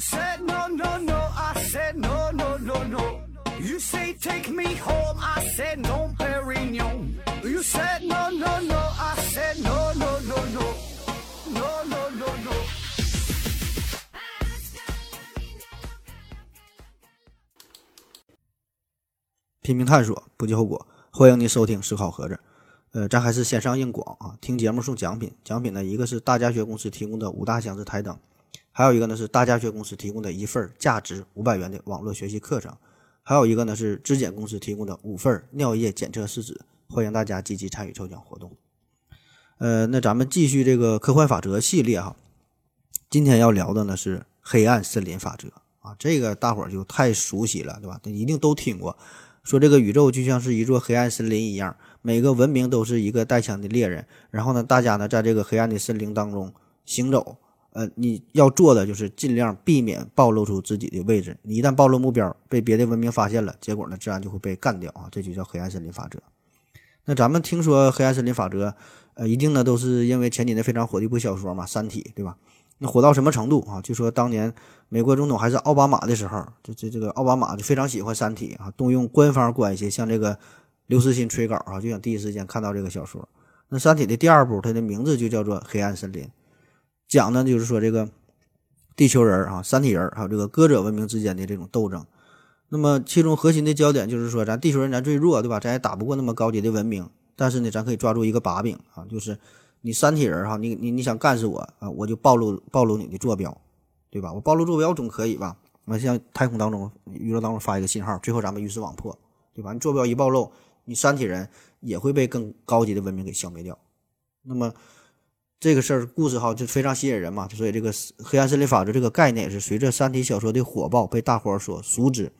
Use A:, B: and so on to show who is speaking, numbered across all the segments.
A: said no no no, I said no no no no. You say take me home, I said no, Perignon. You said no no no, I said no no no no, no no no no.
B: 拼命探索，不计后果。欢迎您收听《思考盒子》。呃，咱还是先上硬广啊，听节目送奖品。奖品呢，一个是大家学公司提供的五大箱子台灯，还有一个呢是大家学公司提供的一份价值五百元的网络学习课程，还有一个呢是质检公司提供的五份尿液检测试纸。欢迎大家积极参与抽奖活动。呃，那咱们继续这个科幻法则系列哈。今天要聊的呢是黑暗森林法则啊，这个大伙儿就太熟悉了，对吧？一定都听过。说这个宇宙就像是一座黑暗森林一样，每个文明都是一个带枪的猎人。然后呢，大家呢在这个黑暗的森林当中行走。呃，你要做的就是尽量避免暴露出自己的位置。你一旦暴露目标，被别的文明发现了，结果呢自然就会被干掉啊！这就叫黑暗森林法则。那咱们听说黑暗森林法则，呃，一定呢都是因为前几年非常火的一部小说嘛，《三体》，对吧？那火到什么程度啊？据说当年美国总统还是奥巴马的时候，这这这个奥巴马就非常喜欢《三体》啊，动用官方关系向这个刘慈欣催稿啊，就想第一时间看到这个小说。那《三体》的第二部，它的名字就叫做《黑暗森林》，讲的就是说这个地球人啊、三体人还有这个歌者文明之间的这种斗争。那么其中核心的焦点就是说，咱地球人咱最弱，对吧？咱也打不过那么高级的文明，但是呢，咱可以抓住一个把柄啊，就是你三体人哈，你你你想干死我啊，我就暴露暴露你的坐标，对吧？我暴露坐标总可以吧？我向太空当中、宇宙当中发一个信号，最后咱们鱼死网破，对吧？你坐标一暴露，你三体人也会被更高级的文明给消灭掉。那么这个事儿故事哈就非常吸引人嘛，所以这个黑暗森林法则这个概念也是随着三体小说的火爆被大伙儿所熟知。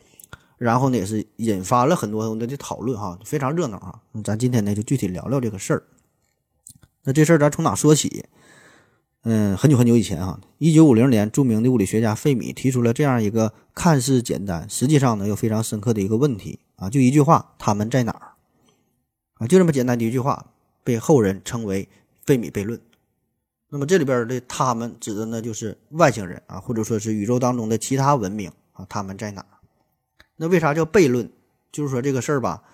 B: 然后呢，也是引发了很多的的讨论哈，非常热闹哈。咱今天呢，就具体聊聊这个事儿。那这事儿咱从哪说起？嗯，很久很久以前哈，一九五零年，著名的物理学家费米提出了这样一个看似简单，实际上呢又非常深刻的一个问题啊，就一句话：他们在哪儿？啊，就这么简单的一句话，被后人称为费米悖论。那么这里边的他们指的呢，就是外星人啊，或者说是宇宙当中的其他文明啊，他们在哪？那为啥叫悖论？就是说这个事儿吧，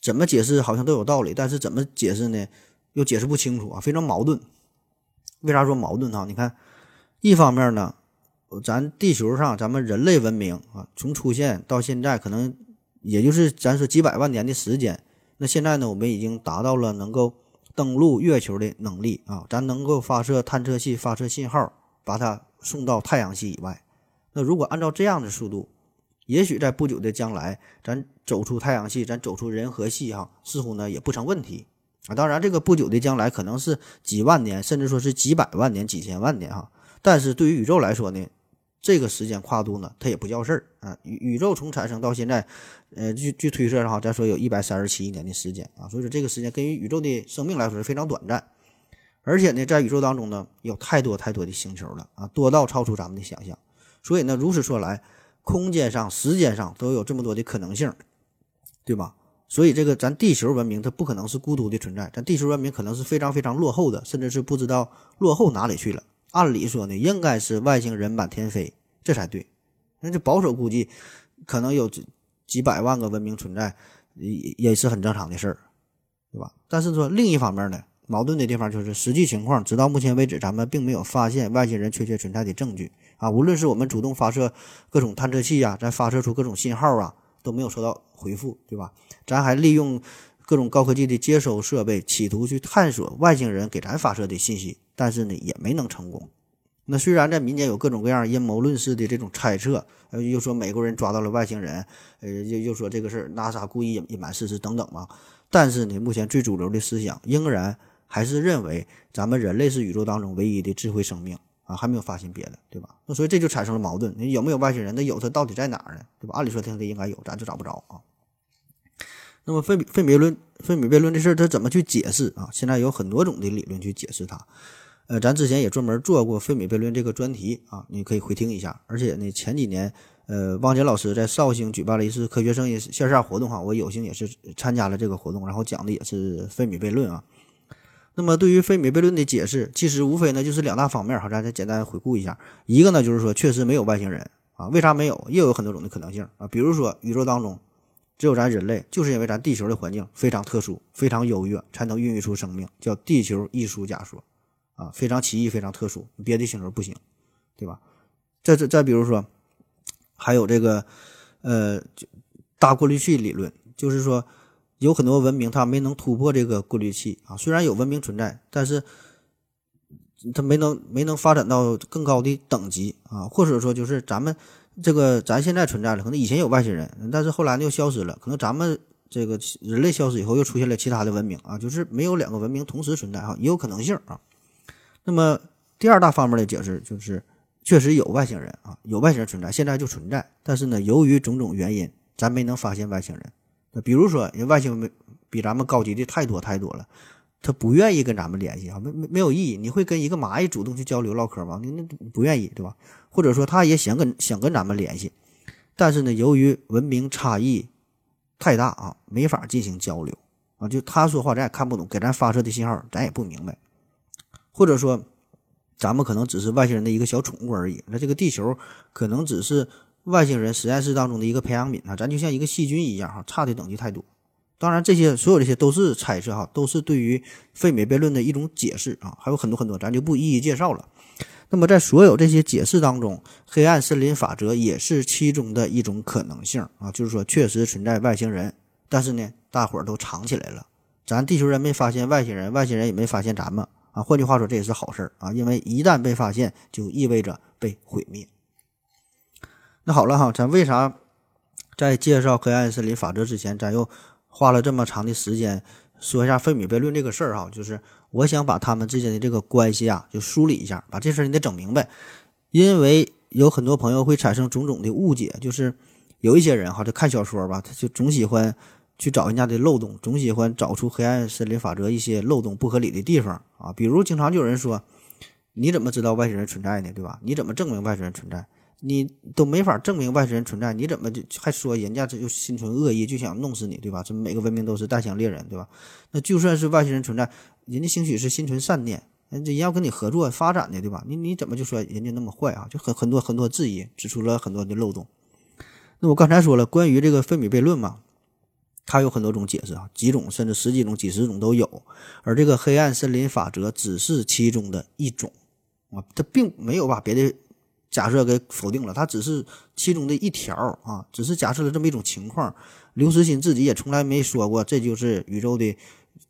B: 怎么解释好像都有道理，但是怎么解释呢，又解释不清楚啊，非常矛盾。为啥说矛盾呢？你看，一方面呢，咱地球上咱们人类文明啊，从出现到现在，可能也就是咱说几百万年的时间。那现在呢，我们已经达到了能够登陆月球的能力啊，咱能够发射探测器发射信号，把它送到太阳系以外。那如果按照这样的速度，也许在不久的将来，咱走出太阳系，咱走出人和系，哈，似乎呢也不成问题啊。当然，这个不久的将来可能是几万年，甚至说是几百万年、几千万年，哈。但是对于宇宙来说呢，这个时间跨度呢，它也不叫事儿啊。宇宇宙从产生到现在，呃，据据推测哈，咱说有一百三十七亿年的时间啊。所以说，这个时间跟于宇宙的生命来说是非常短暂，而且呢，在宇宙当中呢，有太多太多的星球了啊，多到超出咱们的想象。所以呢，如此说来。空间上、时间上都有这么多的可能性，对吧？所以这个咱地球文明它不可能是孤独的存在，咱地球文明可能是非常非常落后的，甚至是不知道落后哪里去了。按理说呢，应该是外星人满天飞，这才对。那就保守估计，可能有几几百万个文明存在，也也是很正常的事儿，对吧？但是说另一方面呢，矛盾的地方就是实际情况，直到目前为止，咱们并没有发现外星人确切存在的证据。啊，无论是我们主动发射各种探测器呀，咱发射出各种信号啊，都没有收到回复，对吧？咱还利用各种高科技的接收设备，企图去探索外星人给咱发射的信息，但是呢，也没能成功。那虽然在民间有各种各样阴谋论式的这种猜测，呃，又说美国人抓到了外星人，呃，又又说这个事儿 NASA 故意隐隐瞒事实等等嘛，但是呢，目前最主流的思想仍然还是认为咱们人类是宇宙当中唯一的智慧生命。啊，还没有发现别的，对吧？那所以这就产生了矛盾。你有没有外星人？那有，他到底在哪儿呢？对吧？按理说它应该有，咱就找不着啊。那么费米费米论费米悖论这事儿，他怎么去解释啊？现在有很多种的理论去解释它。呃，咱之前也专门做过费米悖论这个专题啊，你可以回听一下。而且呢，前几年呃，汪杰老师在绍兴举办了一次科学声音线下活动哈，我有幸也是参加了这个活动，然后讲的也是费米悖论啊。那么对于费米悖论的解释，其实无非呢就是两大方面哈，咱再简单回顾一下。一个呢就是说确实没有外星人啊，为啥没有？又有很多种的可能性啊，比如说宇宙当中只有咱人类，就是因为咱地球的环境非常特殊、非常优越，才能孕育出生命，叫地球艺术假说啊，非常奇异、非常特殊，别的星球不行，对吧？再再再比如说，还有这个呃大过滤器理论，就是说。有很多文明，它没能突破这个过滤器啊。虽然有文明存在，但是它没能没能发展到更高的等级啊。或者说，就是咱们这个咱现在存在了，可能以前有外星人，但是后来呢又消失了。可能咱们这个人类消失以后，又出现了其他的文明啊。就是没有两个文明同时存在哈，也有可能性啊。那么第二大方面的解释就是，确实有外星人啊，有外星人存在，现在就存在。但是呢，由于种种原因，咱没能发现外星人。那比如说，人外星人比咱们高级的太多太多了，他不愿意跟咱们联系啊，没没没有意义。你会跟一个蚂蚁主动去交流唠嗑吗？你那不愿意，对吧？或者说，他也想跟想跟咱们联系，但是呢，由于文明差异太大啊，没法进行交流啊。就他说话咱也看不懂，给咱发射的信号咱也不明白。或者说，咱们可能只是外星人的一个小宠物而已。那这个地球可能只是。外星人实验室当中的一个培养皿啊，咱就像一个细菌一样哈，差的等级太多。当然，这些所有这些都是猜测哈，都是对于费米悖论的一种解释啊，还有很多很多，咱就不一一介绍了。那么，在所有这些解释当中，黑暗森林法则也是其中的一种可能性啊，就是说确实存在外星人，但是呢，大伙儿都藏起来了，咱地球人没发现外星人，外星人也没发现咱们啊。换句话说，这也是好事儿啊，因为一旦被发现，就意味着被毁灭。那好了哈，咱为啥在介绍黑暗森林法则之前，咱又花了这么长的时间说一下费米悖论这个事儿哈？就是我想把他们之间的这个关系啊，就梳理一下，把这事儿你得整明白。因为有很多朋友会产生种种的误解，就是有一些人哈，就看小说吧，他就总喜欢去找人家的漏洞，总喜欢找出黑暗森林法则一些漏洞不合理的地方啊。比如经常就有人说，你怎么知道外星人存在呢？对吧？你怎么证明外星人存在？你都没法证明外星人存在，你怎么就还说人家这就心存恶意，就想弄死你，对吧？这每个文明都是带枪猎人，对吧？那就算是外星人存在，人家兴许是心存善念，人家要跟你合作发展的，对吧？你你怎么就说人家那么坏啊？就很很多很多质疑，指出了很多的漏洞。那我刚才说了，关于这个费米悖论嘛，它有很多种解释啊，几种甚至十几种、几十种都有，而这个黑暗森林法则只是其中的一种啊，它并没有把别的。假设给否定了，它只是其中的一条啊，只是假设了这么一种情况。刘慈欣自己也从来没说过这就是宇宙的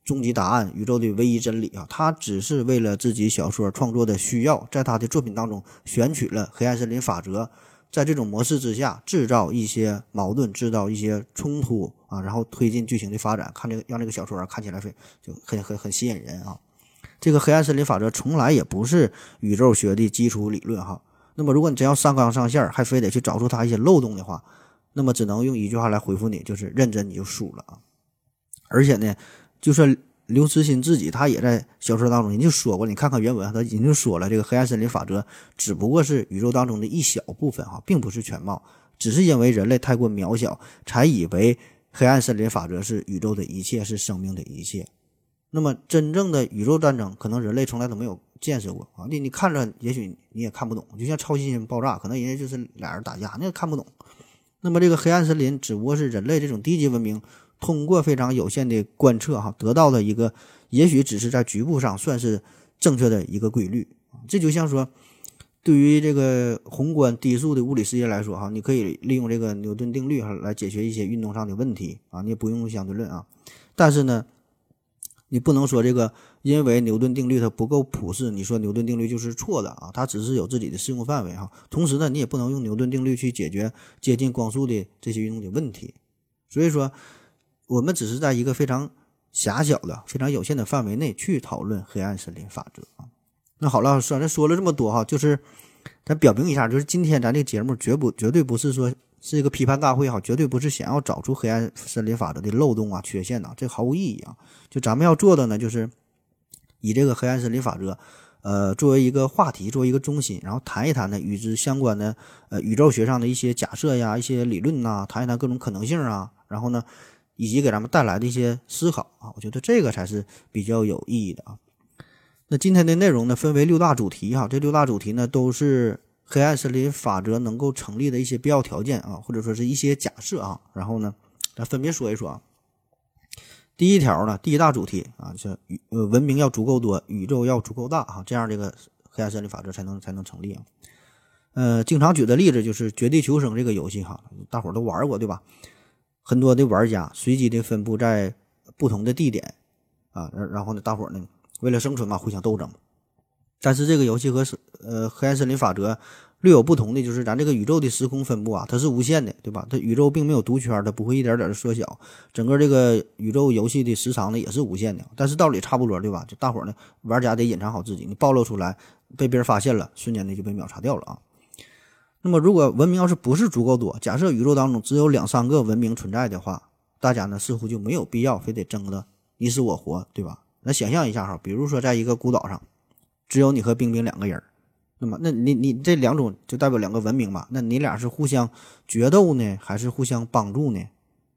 B: 终极答案，宇宙的唯一真理啊。他只是为了自己小说创作的需要，在他的作品当中选取了黑暗森林法则，在这种模式之下制造一些矛盾，制造一些冲突啊，然后推进剧情的发展，看这个让这个小说看起来非就很很很吸引人啊。这个黑暗森林法则从来也不是宇宙学的基础理论哈。那么，如果你真要上纲上线，还非得去找出它一些漏洞的话，那么只能用一句话来回复你，就是认真你就输了啊！而且呢，就算刘慈欣自己他也在小说当中人就说过，你看看原文，他已经说了，这个黑暗森林法则只不过是宇宙当中的一小部分哈，并不是全貌，只是因为人类太过渺小，才以为黑暗森林法则是宇宙的一切，是生命的一切。那么，真正的宇宙战争，可能人类从来都没有。见识过啊，你你看着也许你也看不懂，就像超新星爆炸，可能人家就是俩人打架，你也看不懂。那么这个黑暗森林只不过是人类这种低级文明通过非常有限的观测哈得到的一个，也许只是在局部上算是正确的一个规律这就像说，对于这个宏观低速的物理世界来说哈，你可以利用这个牛顿定律哈来解决一些运动上的问题啊，你也不用相对论啊，但是呢。你不能说这个，因为牛顿定律它不够普适，你说牛顿定律就是错的啊，它只是有自己的适用范围哈。同时呢，你也不能用牛顿定律去解决接近光速的这些运动的问题。所以说，我们只是在一个非常狭小的、非常有限的范围内去讨论黑暗森林法则啊。那好了，算咱说了这么多哈，就是咱表明一下，就是今天咱这个节目绝不绝对不是说。是一个批判大会哈，绝对不是想要找出黑暗森林法则的漏洞啊、缺陷呐，这毫无意义啊。就咱们要做的呢，就是以这个黑暗森林法则，呃，作为一个话题，作为一个中心，然后谈一谈呢与之相关的呃宇宙学上的一些假设呀、一些理论呐，谈一谈各种可能性啊，然后呢，以及给咱们带来的一些思考啊，我觉得这个才是比较有意义的啊。那今天的内容呢，分为六大主题哈，这六大主题呢都是黑暗森林法则能够成立的一些必要条件啊，或者说是一些假设啊。然后呢，咱分别说一说啊。第一条呢，第一大主题啊，是宇呃文明要足够多，宇宙要足够大啊，这样这个黑暗森林法则才能才能成立啊。呃，经常举的例子就是《绝地求生》这个游戏哈，大伙儿都玩过对吧？很多的玩家随机的分布在不同的地点啊，然然后呢，大伙儿呢。为了生存嘛，互相斗争。但是这个游戏和呃黑暗森林法则略有不同的就是，咱这个宇宙的时空分布啊，它是无限的，对吧？它宇宙并没有独圈，它不会一点点的缩小。整个这个宇宙游戏的时长呢也是无限的，但是道理差不多，对吧？就大伙儿呢，玩家得隐藏好自己，你暴露出来被别人发现了，瞬间的就被秒杀掉了啊。那么如果文明要是不是足够多，假设宇宙当中只有两三个文明存在的话，大家呢似乎就没有必要非得争的你死我活，对吧？那想象一下哈，比如说在一个孤岛上，只有你和冰冰两个人，那么那你你这两种就代表两个文明嘛？那你俩是互相决斗呢，还是互相帮助呢？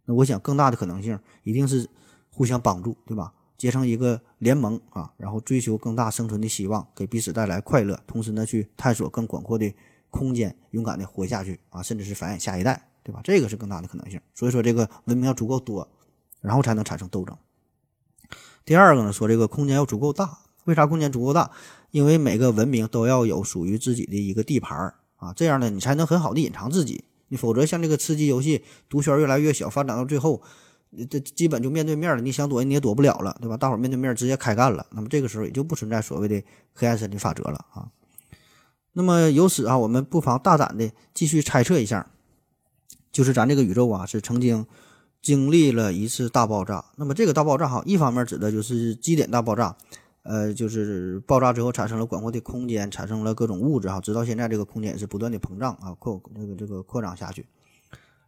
B: 那我想更大的可能性一定是互相帮助，对吧？结成一个联盟啊，然后追求更大生存的希望，给彼此带来快乐，同时呢去探索更广阔的空间，勇敢的活下去啊，甚至是繁衍下一代，对吧？这个是更大的可能性。所以说这个文明要足够多，然后才能产生斗争。第二个呢，说这个空间要足够大，为啥空间足够大？因为每个文明都要有属于自己的一个地盘儿啊，这样呢，你才能很好的隐藏自己。你否则像这个吃鸡游戏，毒圈越来越小，发展到最后，这基本就面对面了，你想躲你也躲不了了，对吧？大伙儿面对面直接开干了，那么这个时候也就不存在所谓的黑暗森林法则了啊。那么由此啊，我们不妨大胆的继续猜测一下，就是咱这个宇宙啊，是曾经。经历了一次大爆炸，那么这个大爆炸哈，一方面指的就是基点大爆炸，呃，就是爆炸之后产生了广阔的空间，产生了各种物质哈，直到现在这个空间也是不断的膨胀啊，扩这个这个扩张下去。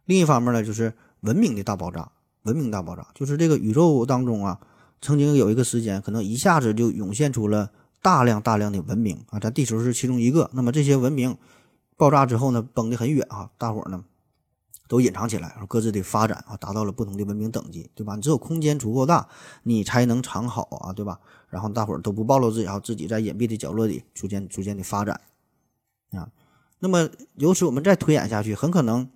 B: 另一方面呢，就是文明的大爆炸，文明大爆炸就是这个宇宙当中啊，曾经有一个时间，可能一下子就涌现出了大量大量的文明啊，咱地球是其中一个。那么这些文明爆炸之后呢，崩得很远啊，大伙儿呢。都隐藏起来，然后各自的发展啊，达到了不同的文明等级，对吧？你只有空间足够大，你才能藏好啊，对吧？然后大伙儿都不暴露自己，然后自己在隐蔽的角落里逐渐逐渐的发展啊。那么由此我们再推演下去，很可能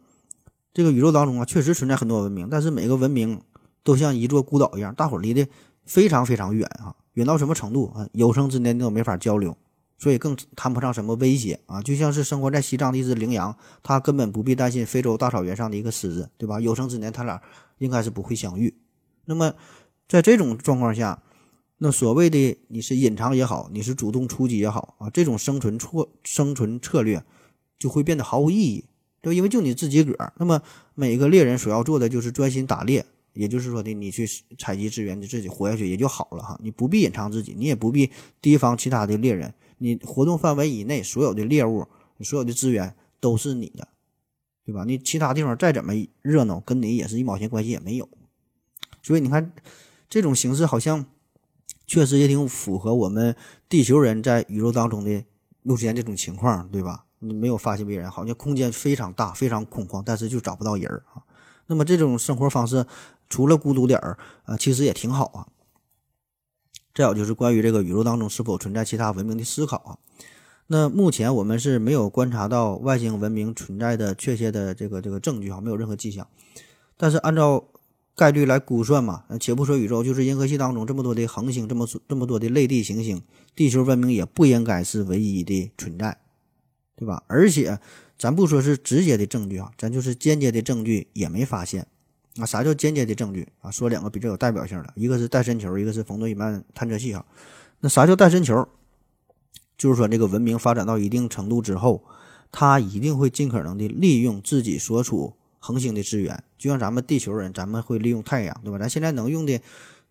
B: 这个宇宙当中啊，确实存在很多文明，但是每个文明都像一座孤岛一样，大伙儿离得非常非常远啊，远到什么程度啊？有生之年都没法交流。所以更谈不上什么威胁啊，就像是生活在西藏的一只羚羊，它根本不必担心非洲大草原上的一个狮子，对吧？有生之年，它俩应该是不会相遇。那么，在这种状况下，那所谓的你是隐藏也好，你是主动出击也好啊，这种生存策生存策略就会变得毫无意义，对吧？因为就你自己个儿，那么每个猎人所要做的就是专心打猎，也就是说的，你去采集资源，你自己活下去也就好了哈，你不必隐藏自己，你也不必提防其他的猎人。你活动范围以内所有的猎物，所有的资源都是你的，对吧？你其他地方再怎么热闹，跟你也是一毛钱关系也没有。所以你看，这种形式好像确实也挺符合我们地球人在宇宙当中的目前这种情况，对吧？你没有发现别人，好像空间非常大，非常空旷，但是就找不到人啊。那么这种生活方式，除了孤独点儿啊，其实也挺好啊。再有就是关于这个宇宙当中是否存在其他文明的思考啊？那目前我们是没有观察到外星文明存在的确切的这个这个证据哈，没有任何迹象。但是按照概率来估算嘛，且不说宇宙，就是银河系当中这么多的恒星，这么这么多的类地行星，地球文明也不应该是唯一的存在，对吧？而且咱不说是直接的证据啊，咱就是间接的证据也没发现。啊，啥叫间接的证据啊？说两个比较有代表性的，一个是戴森球，一个是冯诺依曼探测器哈。那啥叫戴森球？就是说这个文明发展到一定程度之后，它一定会尽可能的利用自己所处恒星的资源，就像咱们地球人，咱们会利用太阳，对吧？咱现在能用的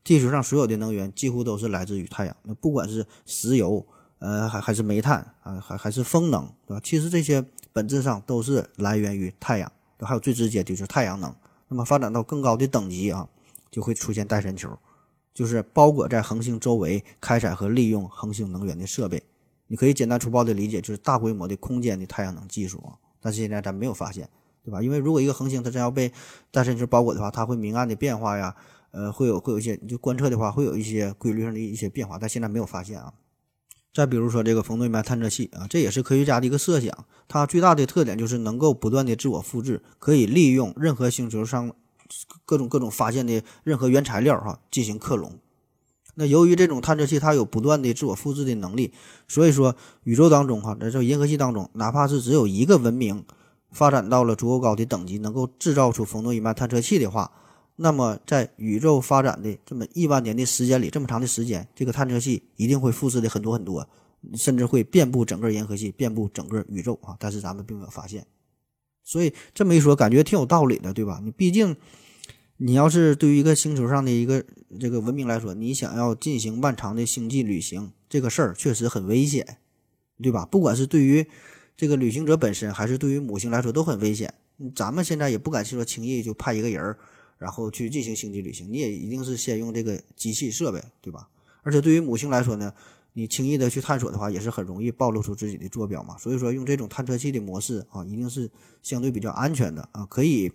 B: 地球上所有的能源，几乎都是来自于太阳。那不管是石油，呃，还还是煤炭啊，还还是风能，对吧？其实这些本质上都是来源于太阳，还有最直接的就是太阳能。那么发展到更高的等级啊，就会出现带神球，就是包裹在恒星周围开采和利用恒星能源的设备。你可以简单粗暴的理解，就是大规模的空间的太阳能技术啊。但是现在咱没有发现，对吧？因为如果一个恒星它真要被戴森球包裹的话，它会明暗的变化呀，呃，会有会有一些，你就观测的话会有一些规律上的一些变化，但现在没有发现啊。再比如说这个冯诺依曼探测器啊，这也是科学家的一个设想。它最大的特点就是能够不断的自我复制，可以利用任何星球上各种各种发现的任何原材料哈进行克隆。那由于这种探测器它有不断的自我复制的能力，所以说宇宙当中哈，在这银河系当中，哪怕是只有一个文明发展到了足够高的等级，能够制造出冯诺依曼探测器的话，那么在宇宙发展的这么亿万年的时间里，这么长的时间，这个探测器一定会复制的很多很多，甚至会遍布整个银河系，遍布整个宇宙啊！但是咱们并没有发现，所以这么一说，感觉挺有道理的，对吧？你毕竟。你要是对于一个星球上的一个这个文明来说，你想要进行漫长的星际旅行，这个事儿确实很危险，对吧？不管是对于这个旅行者本身，还是对于母星来说，都很危险。咱们现在也不敢说轻易就派一个人儿，然后去进行星际旅行，你也一定是先用这个机器设备，对吧？而且对于母星来说呢，你轻易的去探索的话，也是很容易暴露出自己的坐标嘛。所以说，用这种探测器的模式啊，一定是相对比较安全的啊，可以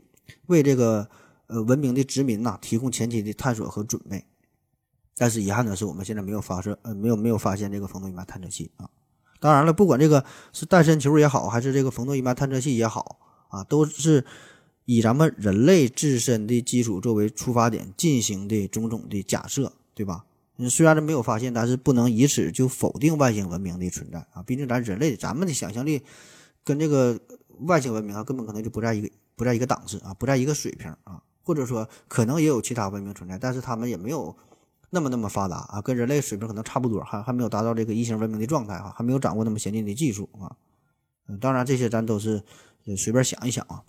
B: 为这个。呃，文明的殖民呐，提供前期的探索和准备，但是遗憾的是，我们现在没有发射，呃，没有没有发现这个冯诺依曼探测器啊。当然了，不管这个是诞生球也好，还是这个冯诺依曼探测器也好啊，都是以咱们人类自身的基础作为出发点进行的种种的假设，对吧？虽然这没有发现，但是不能以此就否定外星文明的存在啊。毕竟咱人类，咱们的想象力跟这个外星文明啊，根本可能就不在一个不在一个档次啊，不在一个水平啊。或者说，可能也有其他文明存在，但是他们也没有那么那么发达啊，跟人类水平可能差不多，还还没有达到这个异形文明的状态哈，还没有掌握那么先进的技术啊。嗯，当然这些咱都是随便想一想啊。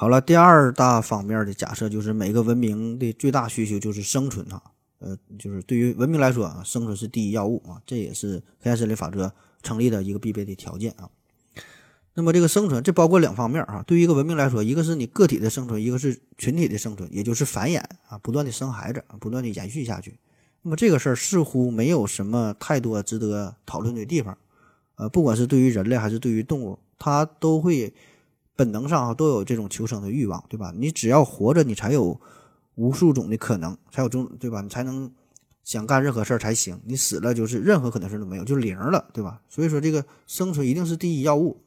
B: 好了，第二大方面的假设就是每个文明的最大需求就是生存哈，呃，就是对于文明来说啊，生存是第一要务啊，这也是黑暗森林法则成立的一个必备的条件啊。那么这个生存，这包括两方面啊。对于一个文明来说，一个是你个体的生存，一个是群体的生存，也就是繁衍啊，不断的生孩子，不断的延续下去。那么这个事儿似乎没有什么太多值得讨论的地方。呃，不管是对于人类还是对于动物，它都会本能上啊都有这种求生的欲望，对吧？你只要活着，你才有无数种的可能，才有种，对吧？你才能想干任何事儿才行。你死了就是任何可能性都没有，就零了，对吧？所以说这个生存一定是第一要务。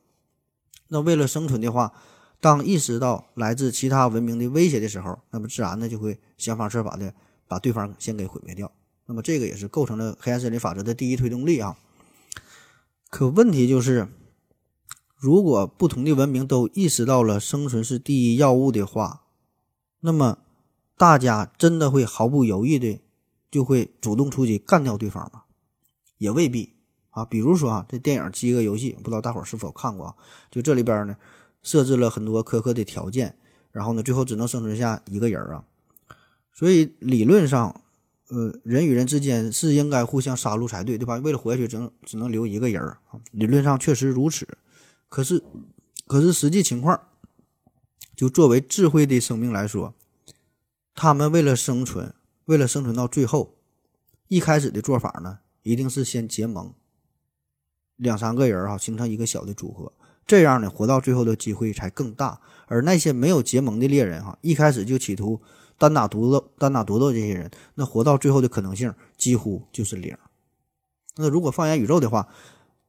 B: 那为了生存的话，当意识到来自其他文明的威胁的时候，那么自然呢就会想方设法的把对方先给毁灭掉。那么这个也是构成了黑暗森林法则的第一推动力啊。可问题就是，如果不同的文明都意识到了生存是第一要务的话，那么大家真的会毫不犹豫的就会主动出击干掉对方吗？也未必。啊，比如说啊，这电影《饥饿游戏》，不知道大伙儿是否看过啊？就这里边呢，设置了很多苛刻的条件，然后呢，最后只能生存下一个人啊。所以理论上，呃，人与人之间是应该互相杀戮才对，对吧？为了活下去，只能只能留一个人啊。理论上确实如此，可是，可是实际情况，就作为智慧的生命来说，他们为了生存，为了生存到最后，一开始的做法呢，一定是先结盟。两三个人哈，形成一个小的组合，这样呢，活到最后的机会才更大。而那些没有结盟的猎人哈，一开始就企图单打独斗、单打独斗这些人，那活到最后的可能性几乎就是零。那如果放眼宇宙的话，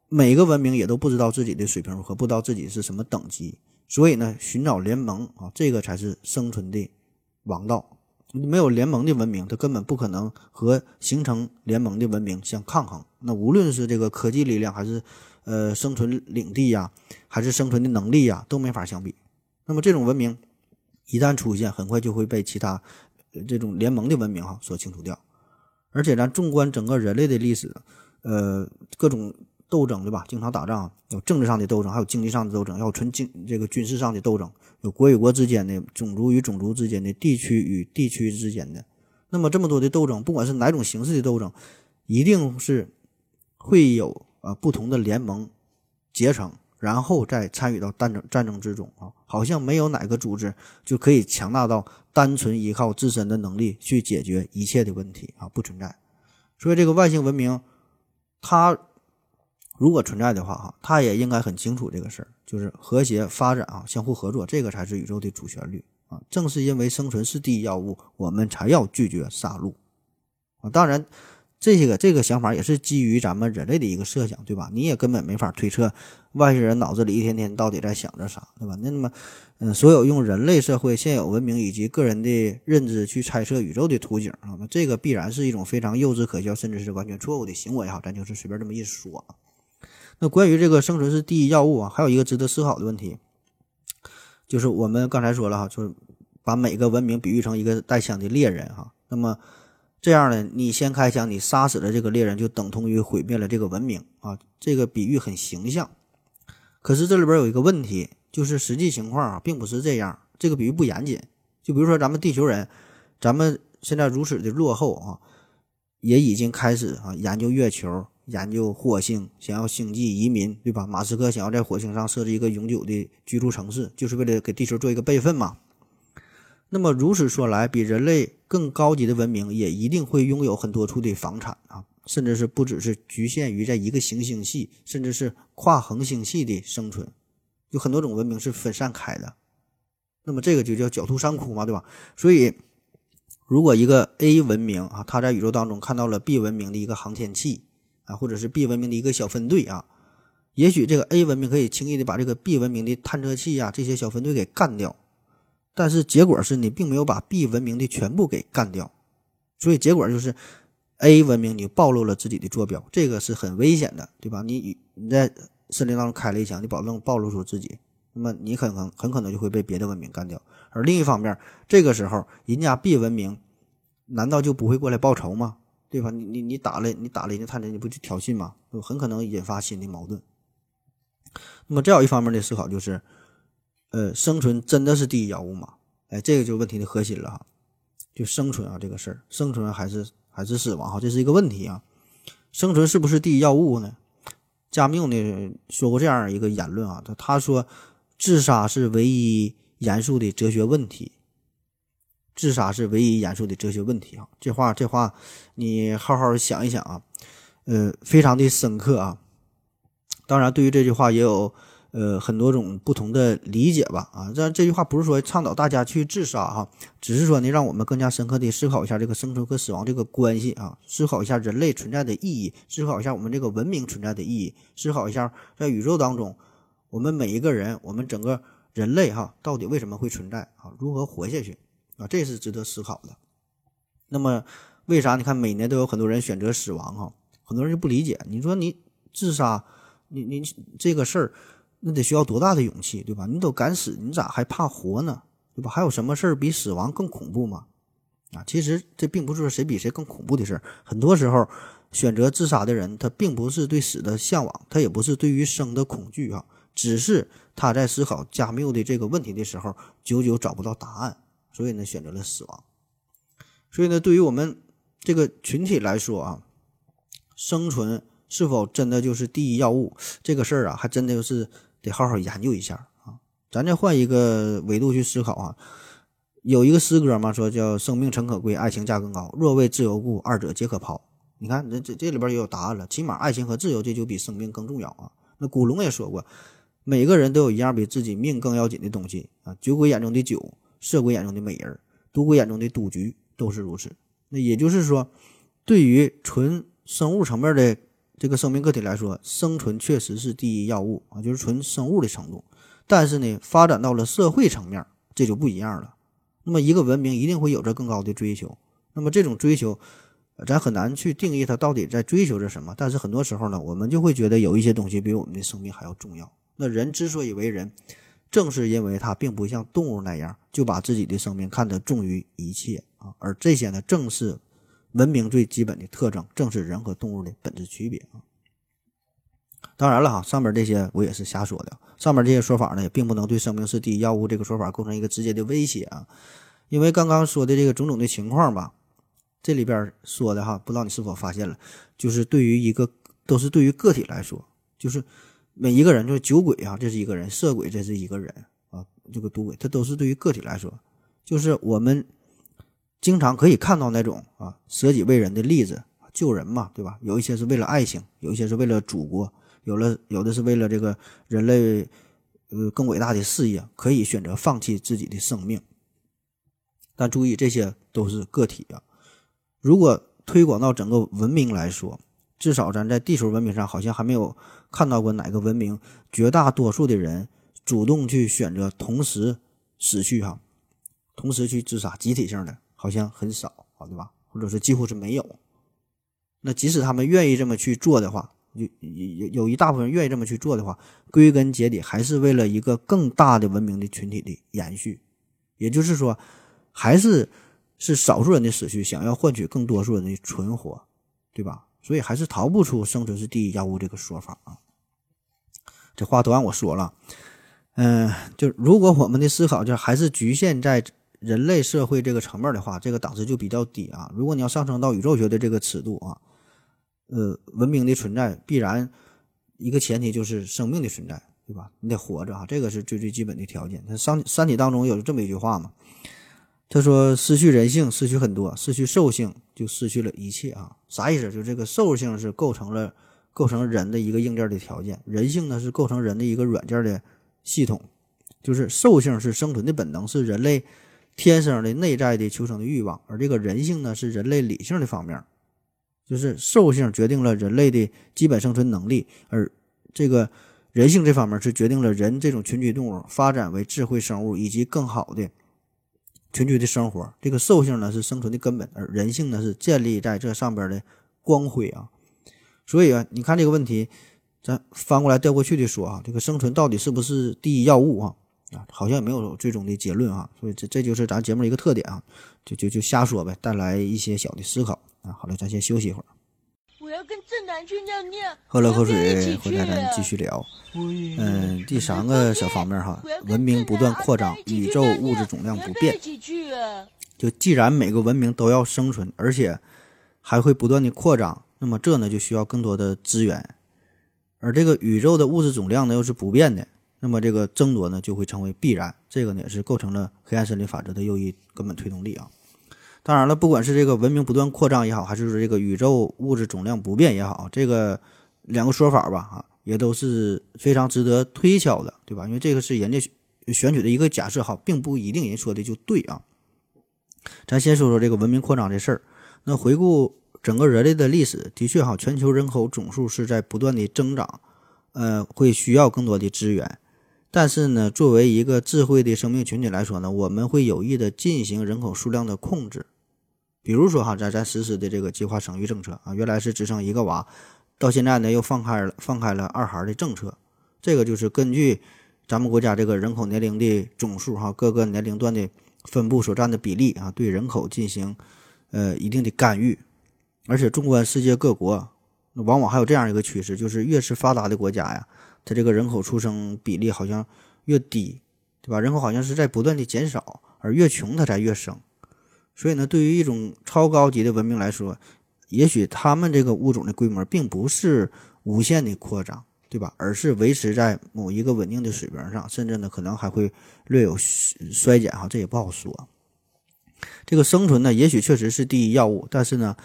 B: 每个文明也都不知道自己的水平如何，不知道自己是什么等级，所以呢，寻找联盟啊，这个才是生存的王道。没有联盟的文明，它根本不可能和形成联盟的文明相抗衡。那无论是这个科技力量，还是呃生存领地呀，还是生存的能力呀，都没法相比。那么这种文明一旦出现，很快就会被其他这种联盟的文明哈所清除掉。而且咱纵观整个人类的历史，呃，各种。斗争对吧？经常打仗，有政治上的斗争，还有经济上的斗争，要纯经这个军事上的斗争，有国与国之间的、种族与种族之间的、地区与地区之间的。那么这么多的斗争，不管是哪种形式的斗争，一定是会有啊不同的联盟结成，然后再参与到战争战争之中啊。好像没有哪个组织就可以强大到单纯依靠自身的能力去解决一切的问题啊，不存在。所以这个外星文明，它。如果存在的话，哈，他也应该很清楚这个事儿，就是和谐发展啊，相互合作，这个才是宇宙的主旋律啊。正是因为生存是第一要务，我们才要拒绝杀戮啊。当然，这些个这个想法也是基于咱们人类的一个设想，对吧？你也根本没法推测外星人脑子里一天天到底在想着啥，对吧？那么，嗯，所有用人类社会现有文明以及个人的认知去猜测宇宙的图景啊，那这个必然是一种非常幼稚可笑，甚至是完全错误的行为哈。咱就是随便这么一说。那关于这个生存是第一要务啊，还有一个值得思考的问题，就是我们刚才说了哈，就是把每个文明比喻成一个带枪的猎人哈，那么。这样呢，你先开枪，你杀死了这个猎人，就等同于毁灭了这个文明啊！这个比喻很形象。可是这里边有一个问题，就是实际情况啊，并不是这样。这个比喻不严谨。就比如说咱们地球人，咱们现在如此的落后啊，也已经开始啊研究月球、研究火星，想要星际移民，对吧？马斯克想要在火星上设置一个永久的居住城市，就是为了给地球做一个备份嘛。那么如此说来，比人类更高级的文明也一定会拥有很多处的房产啊，甚至是不只是局限于在一个行星系，甚至是跨恒星系的生存，有很多种文明是分散开的。那么这个就叫狡兔三窟嘛，对吧？所以，如果一个 A 文明啊，它在宇宙当中看到了 B 文明的一个航天器啊，或者是 B 文明的一个小分队啊，也许这个 A 文明可以轻易的把这个 B 文明的探测器呀这些小分队给干掉。但是结果是你并没有把 B 文明的全部给干掉，所以结果就是 A 文明你暴露了自己的坐标，这个是很危险的，对吧？你你在森林当中开了一枪，你保证暴露出自己，那么你很很很可能就会被别的文明干掉。而另一方面，这个时候人家 B 文明难道就不会过来报仇吗？对吧？你你你打了你打了人家探测，你不去挑衅吗？就很可能引发新的矛盾。那么再有一方面的思考就是。呃，生存真的是第一要务吗？哎，这个就问题的核心了哈，就生存啊这个事儿，生存还是还是死亡哈，这是一个问题啊。生存是不是第一要务呢？加缪呢说过这样一个言论啊，他他说，自杀是唯一严肃的哲学问题，自杀是唯一严肃的哲学问题啊。这话这话你好好想一想啊，呃，非常的深刻啊。当然，对于这句话也有。呃，很多种不同的理解吧，啊，这这句话不是说倡导大家去自杀哈，只是说呢，让我们更加深刻的思考一下这个生存和死亡这个关系啊，思考一下人类存在的意义，思考一下我们这个文明存在的意义，思考一下在宇宙当中，我们每一个人，我们整个人类哈，到底为什么会存在啊？如何活下去啊？这是值得思考的。那么，为啥你看每年都有很多人选择死亡哈？很多人就不理解，你说你自杀，你你这个事儿。那得需要多大的勇气，对吧？你都敢死，你咋还怕活呢？对吧？还有什么事儿比死亡更恐怖吗？啊，其实这并不是说谁比谁更恐怖的事儿。很多时候，选择自杀的人，他并不是对死的向往，他也不是对于生的恐惧啊，只是他在思考加缪的这个问题的时候，久久找不到答案，所以呢，选择了死亡。所以呢，对于我们这个群体来说啊，生存是否真的就是第一要务？这个事儿啊，还真的就是。得好好研究一下啊！咱再换一个维度去思考啊。有一个诗歌嘛，说叫“生命诚可贵，爱情价更高。若为自由故，二者皆可抛。”你看，这这这里边也有答案了。起码爱情和自由，这就比生命更重要啊。那古龙也说过，每个人都有一样比自己命更要紧的东西啊。酒鬼眼中的酒，色鬼眼中的美人，赌鬼眼中的赌局，都是如此。那也就是说，对于纯生物层面的。这个生命个体来说，生存确实是第一要务啊，就是纯生物的程度。但是呢，发展到了社会层面，这就不一样了。那么，一个文明一定会有着更高的追求。那么，这种追求，咱很难去定义它到底在追求着什么。但是很多时候呢，我们就会觉得有一些东西比我们的生命还要重要。那人之所以为人，正是因为他并不像动物那样就把自己的生命看得重于一切啊。而这些呢，正是。文明最基本的特征，正是人和动物的本质区别啊。当然了哈，上面这些我也是瞎说的。上面这些说法呢，也并不能对“生命是第一要务”这个说法构成一个直接的威胁啊。因为刚刚说的这个种种的情况吧，这里边说的哈，不知道你是否发现了，就是对于一个都是对于个体来说，就是每一个人，就是酒鬼啊，这是一个人；色鬼，这是一个人啊；这个赌鬼，他都是对于个体来说，就是我们。经常可以看到那种啊舍己为人的例子，救人嘛，对吧？有一些是为了爱情，有一些是为了祖国，有了有的是为了这个人类呃更伟大的事业，可以选择放弃自己的生命。但注意，这些都是个体啊。如果推广到整个文明来说，至少咱在地球文明上好像还没有看到过哪个文明绝大多数的人主动去选择同时死去哈，同时去自杀，集体性的好像很少啊，对吧？或者是几乎是没有。那即使他们愿意这么去做的话，有有有一大部分人愿意这么去做的话，归根结底还是为了一个更大的文明的群体的延续，也就是说，还是是少数人的死去，想要换取更多数人的存活，对吧？所以还是逃不出生存是第一要务这个说法啊。这话都让我说了，嗯，就如果我们的思考就还是局限在人类社会这个层面的话，这个档次就比较低啊。如果你要上升到宇宙学的这个尺度啊。呃，文明的存在必然一个前提就是生命的存在，对吧？你得活着啊，这个是最最基本的条件。它《三三体》当中有这么一句话嘛，他说：“失去人性，失去很多；失去兽性，就失去了一切啊。”啥意思？就这个兽性是构成了构成人的一个硬件的条件，人性呢是构成人的一个软件的系统。就是兽性是生存的本能，是人类天生的内在的求生的欲望，而这个人性呢是人类理性的方面。就是兽性决定了人类的基本生存能力，而这个人性这方面是决定了人这种群居动物发展为智慧生物以及更好的群居的生活。这个兽性呢是生存的根本，而人性呢是建立在这上边的光辉啊。所以啊，你看这个问题，咱翻过来调过去的说啊，这个生存到底是不是第一要务啊？啊，好像也没有最终的结论啊。所以这这就是咱节目一个特点啊，就就就瞎说呗，带来一些小的思考。啊，好了，咱先休息一会儿。
C: 我要跟正南去尿尿。
B: 喝了口水，回来咱继续聊。嗯，第三个小方面哈，文明不断扩张，宇宙物质总量不变。就既然每个文明都要生存，而且还会不断的扩张，那么这呢就需要更多的资源。而这个宇宙的物质总量呢又是不变的，那么这个争夺呢就会成为必然。这个呢也是构成了黑暗森林法则的又一根本推动力啊。当然了，不管是这个文明不断扩张也好，还是说这个宇宙物质总量不变也好，这个两个说法吧，哈，也都是非常值得推敲的，对吧？因为这个是人家选取的一个假设，哈，并不一定人说的就对啊。咱先说说这个文明扩张这事儿。那回顾整个人类的历史，的确哈，全球人口总数是在不断的增长，呃，会需要更多的资源。但是呢，作为一个智慧的生命群体来说呢，我们会有意的进行人口数量的控制。比如说哈，咱咱实施的这个计划生育政策啊，原来是只生一个娃，到现在呢又放开了放开了二孩的政策，这个就是根据咱们国家这个人口年龄的总数哈，各个年龄段的分布所占的比例啊，对人口进行呃一定的干预。而且纵观世界各国，往往还有这样一个趋势，就是越是发达的国家呀，它这个人口出生比例好像越低，对吧？人口好像是在不断的减少，而越穷它才越生。所以呢，对于一种超高级的文明来说，也许他们这个物种的规模并不是无限的扩张，对吧？而是维持在某一个稳定的水平上，甚至呢，可能还会略有衰减哈，这也不好说。这个生存呢，也许确实是第一要务，但是呢，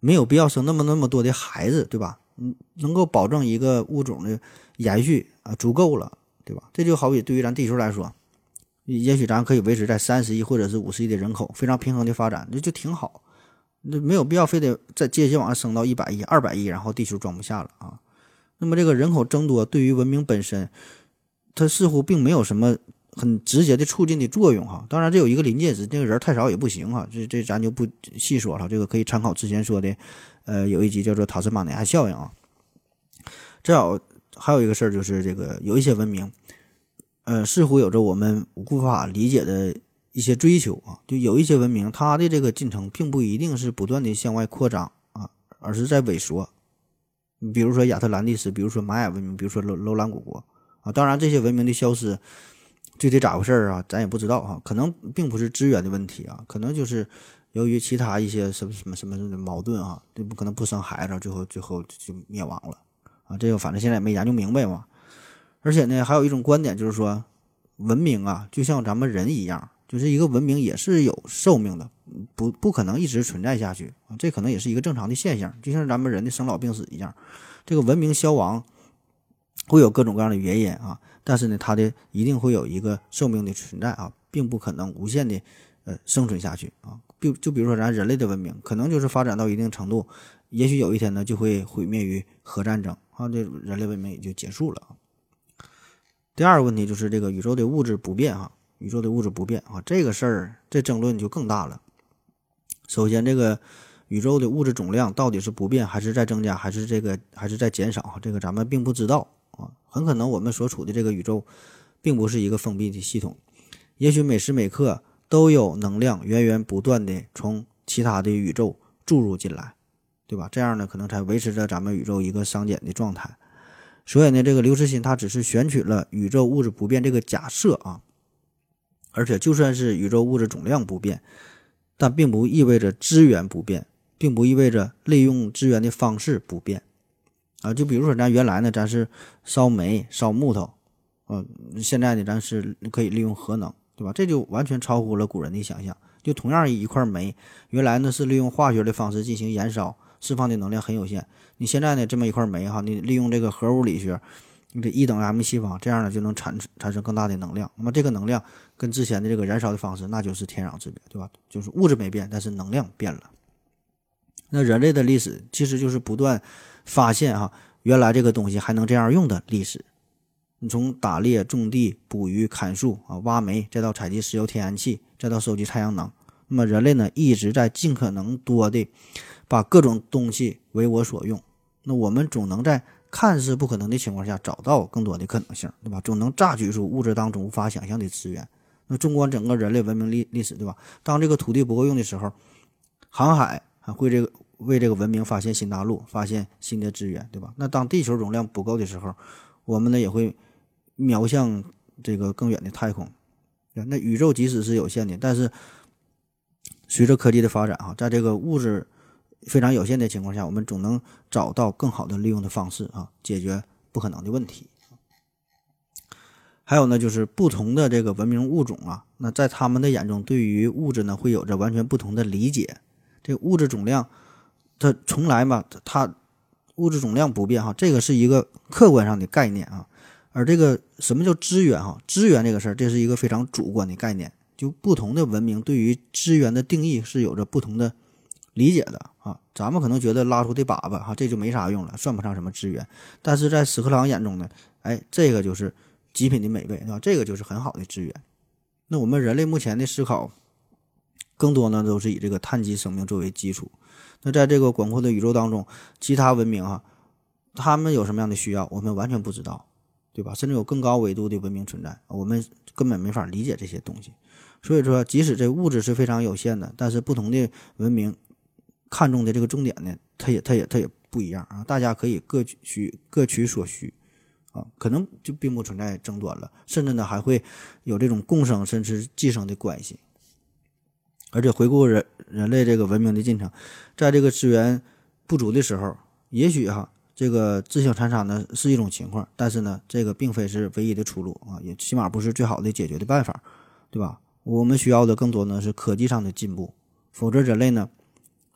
B: 没有必要生那么那么多的孩子，对吧？嗯，能够保证一个物种的延续啊，足够了，对吧？这就好比对于咱地球来说。也许咱可以维持在三十亿或者是五十亿的人口，非常平衡的发展，那就挺好。那没有必要非得再接续往上升到一百亿、二百亿，然后地球装不下了啊。那么这个人口增多对于文明本身，它似乎并没有什么很直接的促进的作用哈。当然，这有一个临界值，这个人太少也不行哈。这这咱就不细说了，这个可以参考之前说的，呃，有一集叫做塔斯马尼亚效应啊。正好还有一个事儿就是这个有一些文明。呃，似乎有着我们无法理解的一些追求啊，就有一些文明，它的这个进程并不一定是不断的向外扩张啊，而是在萎缩。比如说亚特兰蒂斯，比如说玛雅文明，比如说楼楼兰古国啊。当然，这些文明的消失具体咋回事儿啊，咱也不知道啊。可能并不是资源的问题啊，可能就是由于其他一些什么什么什么的矛盾啊，这不可能不生孩子，最后最后就灭亡了啊。这个反正现在也没研究明白嘛。而且呢，还有一种观点，就是说，文明啊，就像咱们人一样，就是一个文明也是有寿命的，不不可能一直存在下去啊，这可能也是一个正常的现象，就像咱们人的生老病死一样，这个文明消亡会有各种各样的原因啊，但是呢，它的一定会有一个寿命的存在啊，并不可能无限的呃生存下去啊，就就比如说咱人类的文明，可能就是发展到一定程度，也许有一天呢就会毁灭于核战争啊，这人类文明也就结束了。第二个问题就是这个宇宙的物质不变哈，宇宙的物质不变啊，这个事儿这争论就更大了。首先，这个宇宙的物质总量到底是不变，还是在增加，还是这个还是在减少？这个咱们并不知道啊。很可能我们所处的这个宇宙，并不是一个封闭的系统，也许每时每刻都有能量源源不断的从其他的宇宙注入进来，对吧？这样呢，可能才维持着咱们宇宙一个熵减的状态。所以呢，这个刘慈欣他只是选取了宇宙物质不变这个假设啊，而且就算是宇宙物质总量不变。但并不意味着资源不变，并不意味着利用资源的方式不变，啊，就比如说咱原来呢，咱是烧煤、烧木头，嗯，现在呢，咱是可以利用核能，对吧？这就完全超乎了古人的想象。就同样一块煤，原来呢是利用化学的方式进行燃烧，释放的能量很有限。你现在呢，这么一块煤哈，你利用这个核物理学。你这一等 m 西方，这样呢就能产产生更大的能量。那么这个能量跟之前的这个燃烧的方式，那就是天壤之别，对吧？就是物质没变，但是能量变了。那人类的历史其实就是不断发现哈，原来这个东西还能这样用的历史。你从打猎、种地、捕鱼、砍树啊、挖煤，再到采集石油、天然气，再到收集太阳能，那么人类呢一直在尽可能多的把各种东西为我所用。那我们总能在。看似不可能的情况下，找到更多的可能性，对吧？总能榨取出物质当中无法想象的资源。那纵观整个人类文明历历史，对吧？当这个土地不够用的时候，航海还会这个为这个文明发现新大陆，发现新的资源，对吧？那当地球容量不够的时候，我们呢也会瞄向这个更远的太空。那宇宙即使是有限的，但是随着科技的发展啊，在这个物质。非常有限的情况下，我们总能找到更好的利用的方式啊，解决不可能的问题。还有呢，就是不同的这个文明物种啊，那在他们的眼中，对于物质呢，会有着完全不同的理解。这物质总量，它从来嘛，它物质总量不变哈，这个是一个客观上的概念啊。而这个什么叫资源哈？资源这个事儿，这是一个非常主观的概念。就不同的文明对于资源的定义是有着不同的。理解的啊，咱们可能觉得拉出的粑粑哈，这就没啥用了，算不上什么资源。但是在屎壳郎眼中呢，哎，这个就是极品的美味，对吧？这个就是很好的资源。那我们人类目前的思考，更多呢都是以这个碳基生命作为基础。那在这个广阔的宇宙当中，其他文明哈，他们有什么样的需要，我们完全不知道，对吧？甚至有更高维度的文明存在，我们根本没法理解这些东西。所以说，即使这物质是非常有限的，但是不同的文明。看重的这个重点呢，它也它也它也不一样啊！大家可以各取各取所需啊，可能就并不存在争端了，甚至呢还会有这种共生甚至寄生的关系。而且回顾人人类这个文明的进程，在这个资源不足的时候，也许哈这个自相残杀呢是一种情况，但是呢这个并非是唯一的出路啊，也起码不是最好的解决的办法，对吧？我们需要的更多呢是科技上的进步，否则人类呢？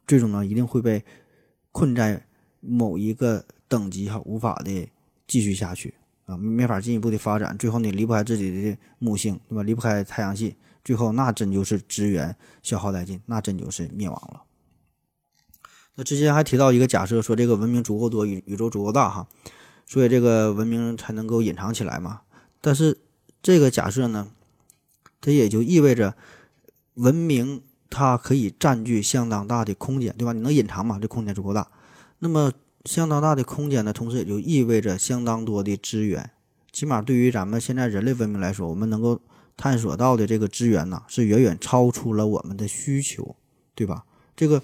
B: 最终呢，一定会被困在某一个等级哈，无法的继续下去啊，没法进一步的发展。最后呢，离不开自己的母星，对吧？离不开太阳系，最后那真就是资源消耗殆尽，那真就是灭亡了。那之前还提到一个假设，说这个文明足够多，宇宇宙足够大哈，所以这个文明才能够隐藏起来嘛。但是这个假设呢，它也就意味着文明。它可以占据相当大的空间，对吧？你能隐藏嘛？这空间足够大。那么相当大的空间呢，同时也就意味着相当多的资源。起码对于咱们现在人类文明来说，我们能够探索到的这个资源呢，是远远超出了我们的需求，对吧？这个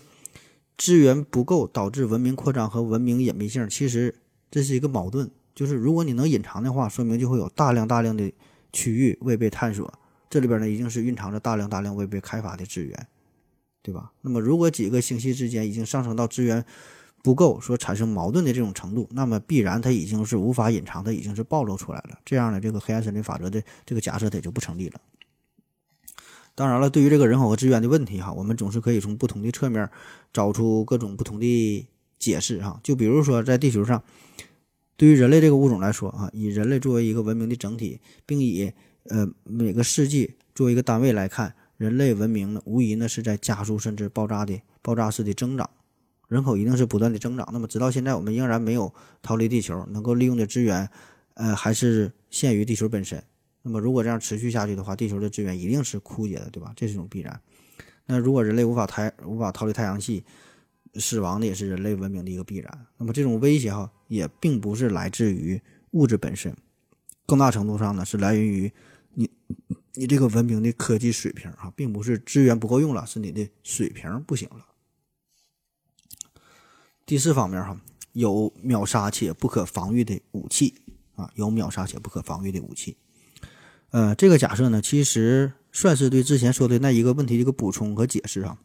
B: 资源不够导致文明扩张和文明隐蔽性，其实这是一个矛盾。就是如果你能隐藏的话，说明就会有大量大量的区域未被探索，这里边呢一定是蕴藏着大量大量未被开发的资源。对吧？那么，如果几个星系之间已经上升到资源不够，所产生矛盾的这种程度，那么必然它已经是无法隐藏，它已经是暴露出来了。这样呢，这个黑暗森林法则的这个假设它就不成立了。当然了，对于这个人口和资源的问题，哈，我们总是可以从不同的侧面找出各种不同的解释，哈。就比如说，在地球上，对于人类这个物种来说，啊，以人类作为一个文明的整体，并以呃每个世纪作为一个单位来看。人类文明呢，无疑呢是在加速甚至爆炸的爆炸式的增长，人口一定是不断的增长。那么直到现在，我们仍然没有逃离地球，能够利用的资源，呃，还是限于地球本身。那么如果这样持续下去的话，地球的资源一定是枯竭的，对吧？这是一种必然。那如果人类无法太无法逃离太阳系，死亡的也是人类文明的一个必然。那么这种威胁哈，也并不是来自于物质本身，更大程度上呢是来源于你你这个文明的科技水平啊，并不是资源不够用了，是你的水平不行了。第四方面哈，有秒杀且不可防御的武器啊，有秒杀且不可防御的武器。呃，这个假设呢，其实算是对之前说的那一个问题的一个补充和解释啊。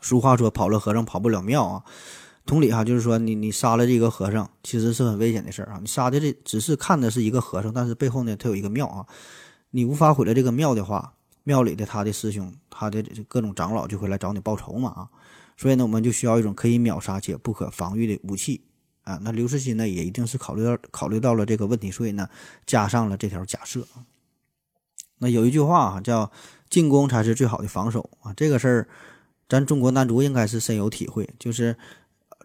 B: 俗话说，跑了和尚跑不了庙啊。同理哈，就是说你你杀了这个和尚，其实是很危险的事儿啊。你杀的这只是看的是一个和尚，但是背后呢，他有一个庙啊。你无法毁了这个庙的话，庙里的他的师兄、他的各种长老就会来找你报仇嘛啊。所以呢，我们就需要一种可以秒杀且不可防御的武器啊。那刘慈欣呢，也一定是考虑到考虑到了这个问题，所以呢，加上了这条假设。那有一句话啊，叫“进攻才是最好的防守”啊，这个事儿，咱中国男足应该是深有体会，就是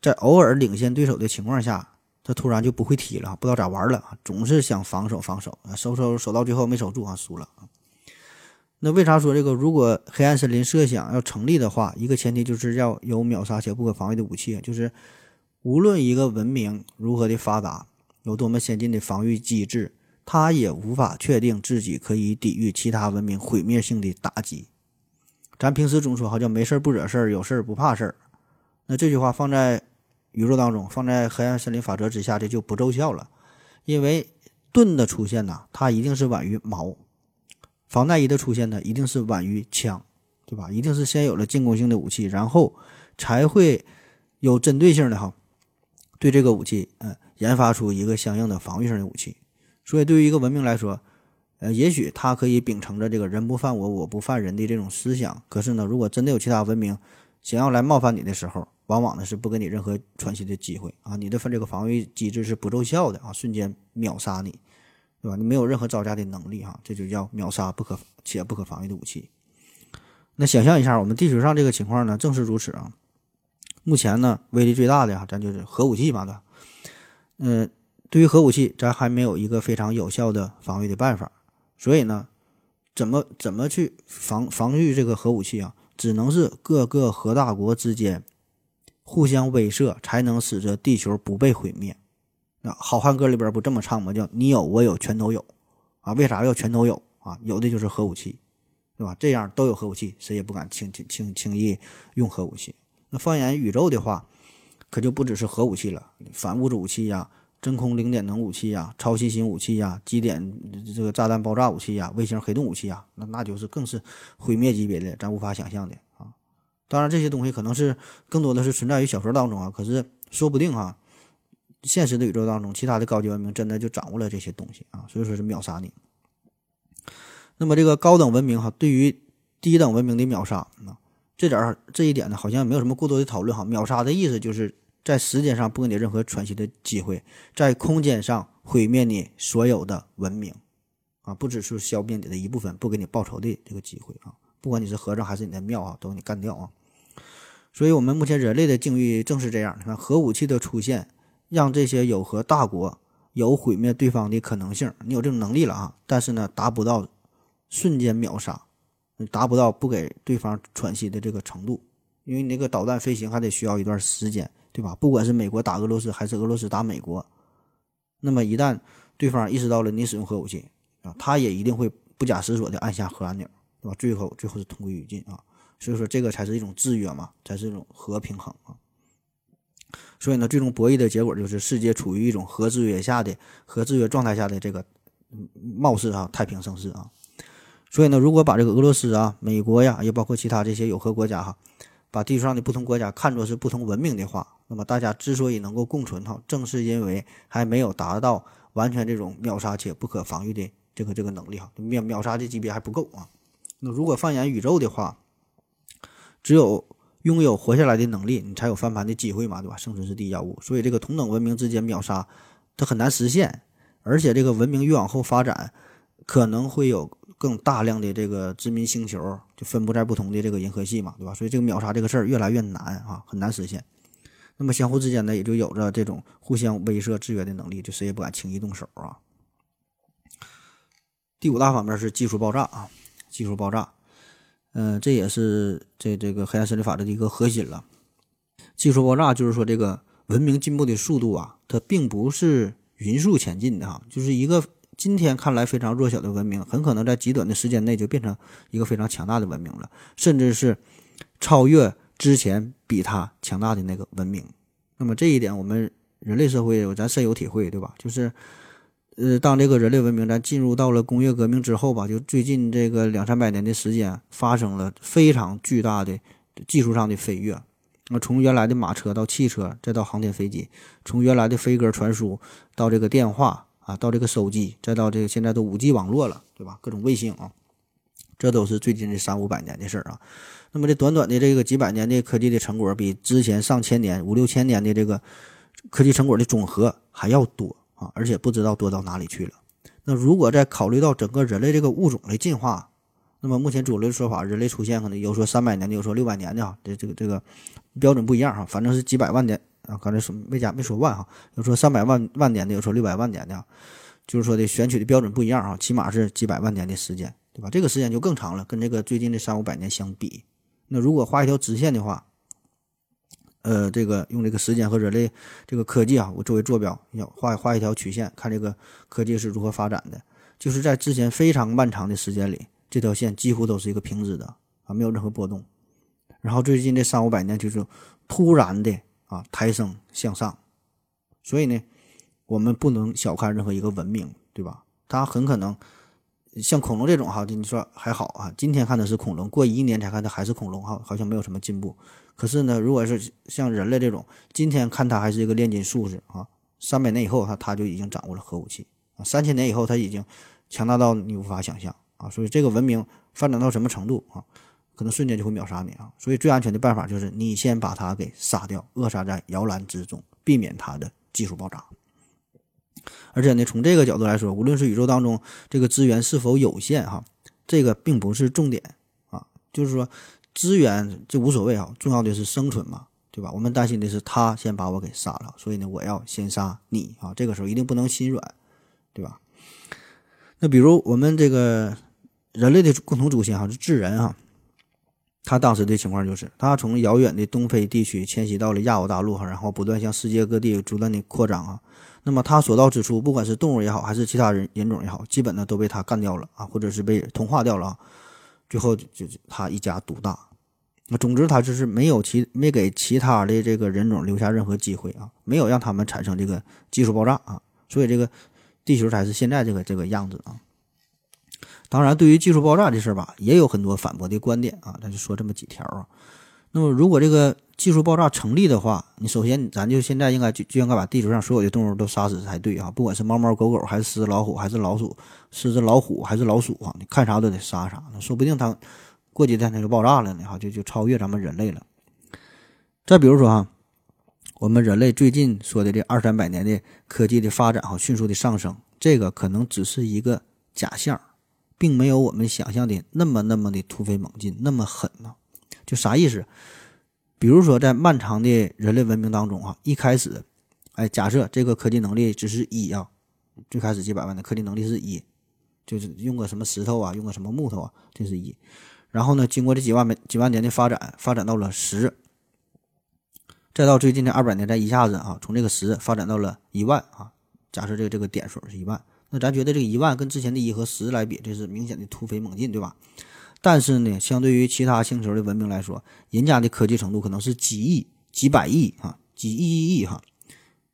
B: 在偶尔领先对手的情况下，他突然就不会踢了，不知道咋玩了，总是想防守防守啊，守守守到最后没守住啊，输了。那为啥说这个如果黑暗森林设想要成立的话，一个前提就是要有秒杀且不可防御的武器，就是无论一个文明如何的发达，有多么先进的防御机制。他也无法确定自己可以抵御其他文明毁灭性的打击。咱平时总说好叫没事不惹事儿，有事儿不怕事儿。那这句话放在宇宙当中，放在黑暗森林法则之下，这就不奏效了。因为盾的出现呢，它一定是晚于矛；防弹衣的出现呢，一定是晚于枪，对吧？一定是先有了进攻性的武器，然后才会有针对性的哈，对这个武器，嗯，研发出一个相应的防御性的武器。所以，对于一个文明来说，呃，也许它可以秉承着这个“人不犯我，我不犯人”的这种思想。可是呢，如果真的有其他文明想要来冒犯你的时候，往往呢是不给你任何喘息的机会啊！你的分这个防御机制是不奏效的啊，瞬间秒杀你，对吧？你没有任何招架的能力哈，这就叫秒杀不可且不可防御的武器。那想象一下，我们地球上这个情况呢，正是如此啊。目前呢，威力最大的啊，咱就是核武器嘛对吧，嗯。对于核武器，咱还没有一个非常有效的防御的办法，所以呢，怎么怎么去防防御这个核武器啊？只能是各个核大国之间互相威慑，才能使得地球不被毁灭。那《好汉歌》里边不这么唱吗？叫你有我有全都有啊？为啥要全都有啊？有的就是核武器，对吧？这样都有核武器，谁也不敢轻轻轻轻易用核武器。那放眼宇宙的话，可就不只是核武器了，反物质武器呀。真空零点能武器呀，超新星武器呀，基点这个炸弹爆炸武器呀，卫星黑洞武器呀，那那就是更是毁灭级别的，咱无法想象的。当然，这些东西可能是更多的是存在于小说当中啊，可是说不定哈，现实的宇宙当中，其他的高级文明真的就掌握了这些东西啊，所以说是秒杀你。那么这个高等文明哈，对于低等文明的秒杀啊，这点这一点呢，好像没有什么过多的讨论哈。秒杀的意思就是。在时间上不给你任何喘息的机会，在空间上毁灭你所有的文明，啊，不只是消灭你的一部分，不给你报仇的这个机会啊！不管你是和尚还是你的庙啊，都给你干掉啊！所以，我们目前人类的境遇正是这样。你看，核武器的出现，让这些有核大国有毁灭对方的可能性，你有这种能力了啊！但是呢，达不到瞬间秒杀，达不到不给对方喘息的这个程度，因为你那个导弹飞行还得需要一段时间。对吧？不管是美国打俄罗斯，还是俄罗斯打美国，那么一旦对方意识到了你使用核武器啊，他也一定会不假思索地按下核按钮，对吧？最后最后是同归于尽啊！所以说这个才是一种制约嘛，才是一种核平衡啊！所以呢，最终博弈的结果就是世界处于一种核制约下的核制约状态下的这个貌似啊太平盛世啊！所以呢，如果把这个俄罗斯啊、美国呀，也包括其他这些有核国家哈。把地球上的不同国家看作是不同文明的话，那么大家之所以能够共存哈，正是因为还没有达到完全这种秒杀且不可防御的这个这个能力哈，秒秒杀的级别还不够啊。那如果放眼宇宙的话，只有拥有活下来的能力，你才有翻盘的机会嘛，对吧？生存是第一要务，所以这个同等文明之间秒杀它很难实现，而且这个文明越往后发展，可能会有。更大量的这个殖民星球，就分布在不同的这个银河系嘛，对吧？所以这个秒杀这个事儿越来越难啊，很难实现。那么相互之间呢，也就有着这种互相威慑、制约的能力，就谁也不敢轻易动手啊。第五大方面是技术爆炸啊，技术爆炸，嗯，这也是这这个黑暗森林法则的一个核心了。技术爆炸就是说，这个文明进步的速度啊，它并不是匀速前进的哈，就是一个今天看来非常弱小的文明，很可能在极短的时间内就变成一个非常强大的文明了，甚至是超越之前比它强大的那个文明。那么这一点，我们人类社会咱深有体会，对吧？就是，呃，当这个人类文明咱进入到了工业革命之后吧，就最近这个两三百年的时间，发生了非常巨大的技术上的飞跃。那从原来的马车到汽车，再到航天飞机；从原来的飞鸽传书到这个电话啊，到这个手机，再到这个现在都五 G 网络了，对吧？各种卫星啊，这都是最近这三五百年的事儿啊。那么这短短的这个几百年的科技的成果，比之前上千年、五六千年的这个科技成果的总和还要多而且不知道多到哪里去了。那如果再考虑到整个人类这个物种的进化，那么目前主流的说法，人类出现可能有说三百年的，有说六百年的啊，这这个这个标准不一样哈，反正是几百万年啊。刚才说没加没说万哈，有说三百万万年的，有说六百万年的，就是说的选取的标准不一样啊，起码是几百万年的时间，对吧？这个时间就更长了，跟这个最近的三五百年相比，那如果画一条直线的话，呃，这个用这个时间和人类这个科技啊，我作为坐标，要画画一条曲线，看这个科技是如何发展的，就是在之前非常漫长的时间里。这条线几乎都是一个平直的啊，没有任何波动。然后最近这三五百年就是突然的啊抬升向上，所以呢，我们不能小看任何一个文明，对吧？它很可能像恐龙这种哈，你说还好啊，今天看的是恐龙，过一年才看它还是恐龙哈，好像没有什么进步。可是呢，如果是像人类这种，今天看它还是一个炼金术士啊，三百年以后它它就已经掌握了核武器啊，三千年以后它已经强大到你无法想象。啊，所以这个文明发展到什么程度啊，可能瞬间就会秒杀你啊！所以最安全的办法就是你先把它给杀掉，扼杀在摇篮之中，避免它的技术爆炸。而且呢，从这个角度来说，无论是宇宙当中这个资源是否有限哈，这个并不是重点啊，就是说资源这无所谓啊，重要的是生存嘛，对吧？我们担心的是他先把我给杀了，所以呢，我要先杀你啊！这个时候一定不能心软，对吧？那比如我们这个。人类的共同祖先哈是智人哈，他当时的情况就是，他从遥远的东非地区迁徙到了亚欧大陆哈，然后不断向世界各地不断的扩张啊。那么他所到之处，不管是动物也好，还是其他人人种也好，基本呢都被他干掉了啊，或者是被同化掉了啊。最后就就他一家独大。那总之他就是没有其没给其他的这个人种留下任何机会啊，没有让他们产生这个技术爆炸啊，所以这个地球才是现在这个这个样子啊。当然，对于技术爆炸这事儿吧，也有很多反驳的观点啊。咱就说这么几条啊。那么，如果这个技术爆炸成立的话，你首先咱就现在应该就就应该把地球上所有的动物都杀死才对啊。不管是猫猫狗狗，还是狮子老虎，还是老鼠狮子老虎，还是老鼠啊，你看啥都得杀啥。说不定它过几天它就爆炸了呢，哈，就就超越咱们人类了。再比如说哈，我们人类最近说的这二三百年的科技的发展和迅速的上升，这个可能只是一个假象。并没有我们想象的那么那么的突飞猛进，那么狠呢？就啥意思？比如说，在漫长的人类文明当中啊，一开始，哎，假设这个科技能力只是一啊，最开始几百万的科技能力是一，就是用个什么石头啊，用个什么木头啊，这是一。然后呢，经过这几万没几万年的发展，发展到了十，再到最近的二百年，再一下子啊，从这个十发展到了一万啊。假设这个这个点数是一万。那咱觉得这个一万跟之前的一和十来比，这是明显的突飞猛进，对吧？但是呢，相对于其他星球的文明来说，人家的科技程度可能是几亿、几百亿啊，几亿亿亿哈，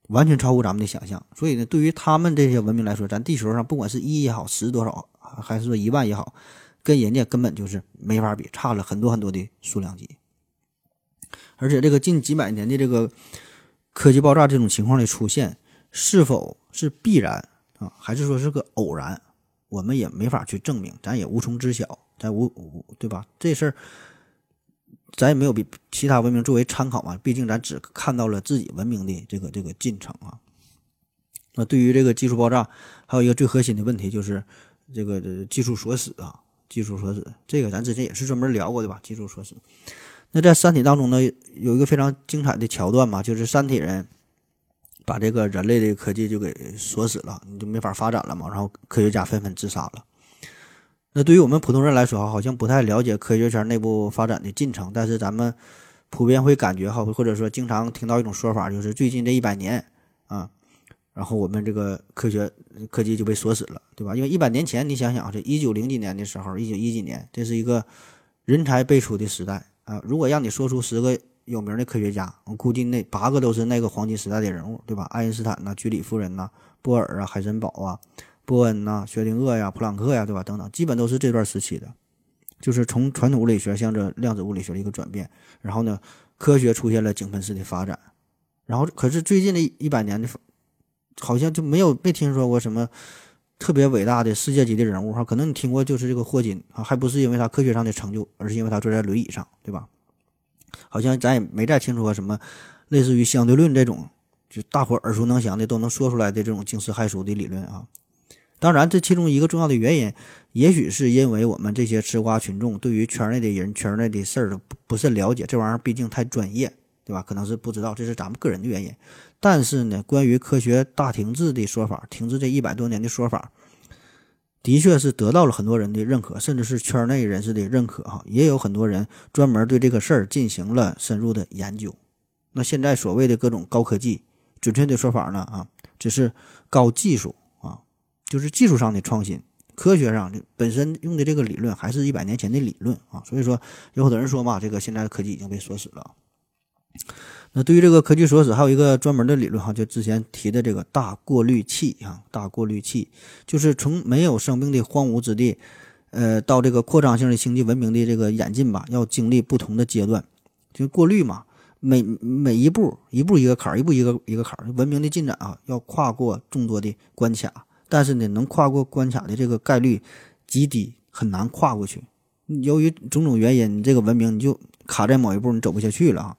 B: 完全超乎咱们的想象。所以呢，对于他们这些文明来说，咱地球上不管是一也好，十多少，还是说一万也好，跟人家根本就是没法比，差了很多很多的数量级。而且这个近几百年的这个科技爆炸这种情况的出现，是否是必然？啊，还是说是个偶然，我们也没法去证明，咱也无从知晓，咱无无对吧？这事儿咱也没有比其他文明作为参考嘛，毕竟咱只看到了自己文明的这个这个进程啊。那对于这个技术爆炸，还有一个最核心的问题就是，这个这技术锁死啊，技术锁死，这个咱之前也是专门聊过的吧？技术锁死。那在《三体》当中呢，有一个非常精彩的桥段嘛，就是三体人把这个人类的科技就给锁死了，你就没法发展了嘛。然后科学家纷纷自杀了。那对于我们普通人来说，好像不太了解科学圈内部发展的进程，但是咱们普遍会感觉哈，或者说经常听到一种说法，就是最近这一百年啊，然后我们这个科学科技就被锁死了，对吧？因为一百年前，你想想，这一九零几年的时候，一九一几年，这是一个人才辈出的时代。啊，如果让你说出十个有名的科学家，我估计那八个都是那个黄金时代的人物，对吧？爱因斯坦呐，居里夫人呐，波尔啊，海森堡啊，波恩呐，薛定谔呀，普朗克呀，对吧？等等，基本都是这段时期的，就是从传统物理学向着量子物理学的一个转变，然后呢，科学出现了井喷式的发展，然后可是最近的一百年的，好像就没有没听说过什么特别伟大的世界级的人物哈，可能你听过就是这个霍金啊，还不是因为他科学上的成就，而是因为他坐在轮椅上，对吧？好像咱也没再听说过什么类似于相对论这种，就大伙耳熟能详的都能说出来的这种惊世骇俗的理论啊。当然，这其中一个重要的原因，也许是因为我们这些吃瓜群众对于圈内的人、圈内的事儿不不甚了解，这玩意儿毕竟太专业，对吧？可能是不知道，这是咱们个人的原因。但是呢，关于科学大停滞的说法，停滞这一百多年的说法。的确是得到了很多人的认可，甚至是圈内人士的认可哈，也有很多人专门对这个事儿进行了深入的研究。那现在所谓的各种高科技，准确的说法呢啊，只是高技术，就是技术上的创新，科学上的本身用的这个理论还是一百年前的理论啊。所以说，有很多人说嘛，这个现在科技已经被锁死了。那对于这个科技锁死，还有一个专门的理论哈，就之前提的这个大过滤器啊，大过滤器就是从没有生命的荒芜之地，呃，到这个扩张性的星际文明的这个演进吧，要经历不同的阶段，就过滤嘛，每每一步一步一个坎儿，一步一个一个坎儿，文明的进展啊，要跨过众多的关卡，但是呢，能跨过关卡的这个概率极低，很难跨过去。由于种种原因，你这个文明你就卡在某一步，你走不下去了啊。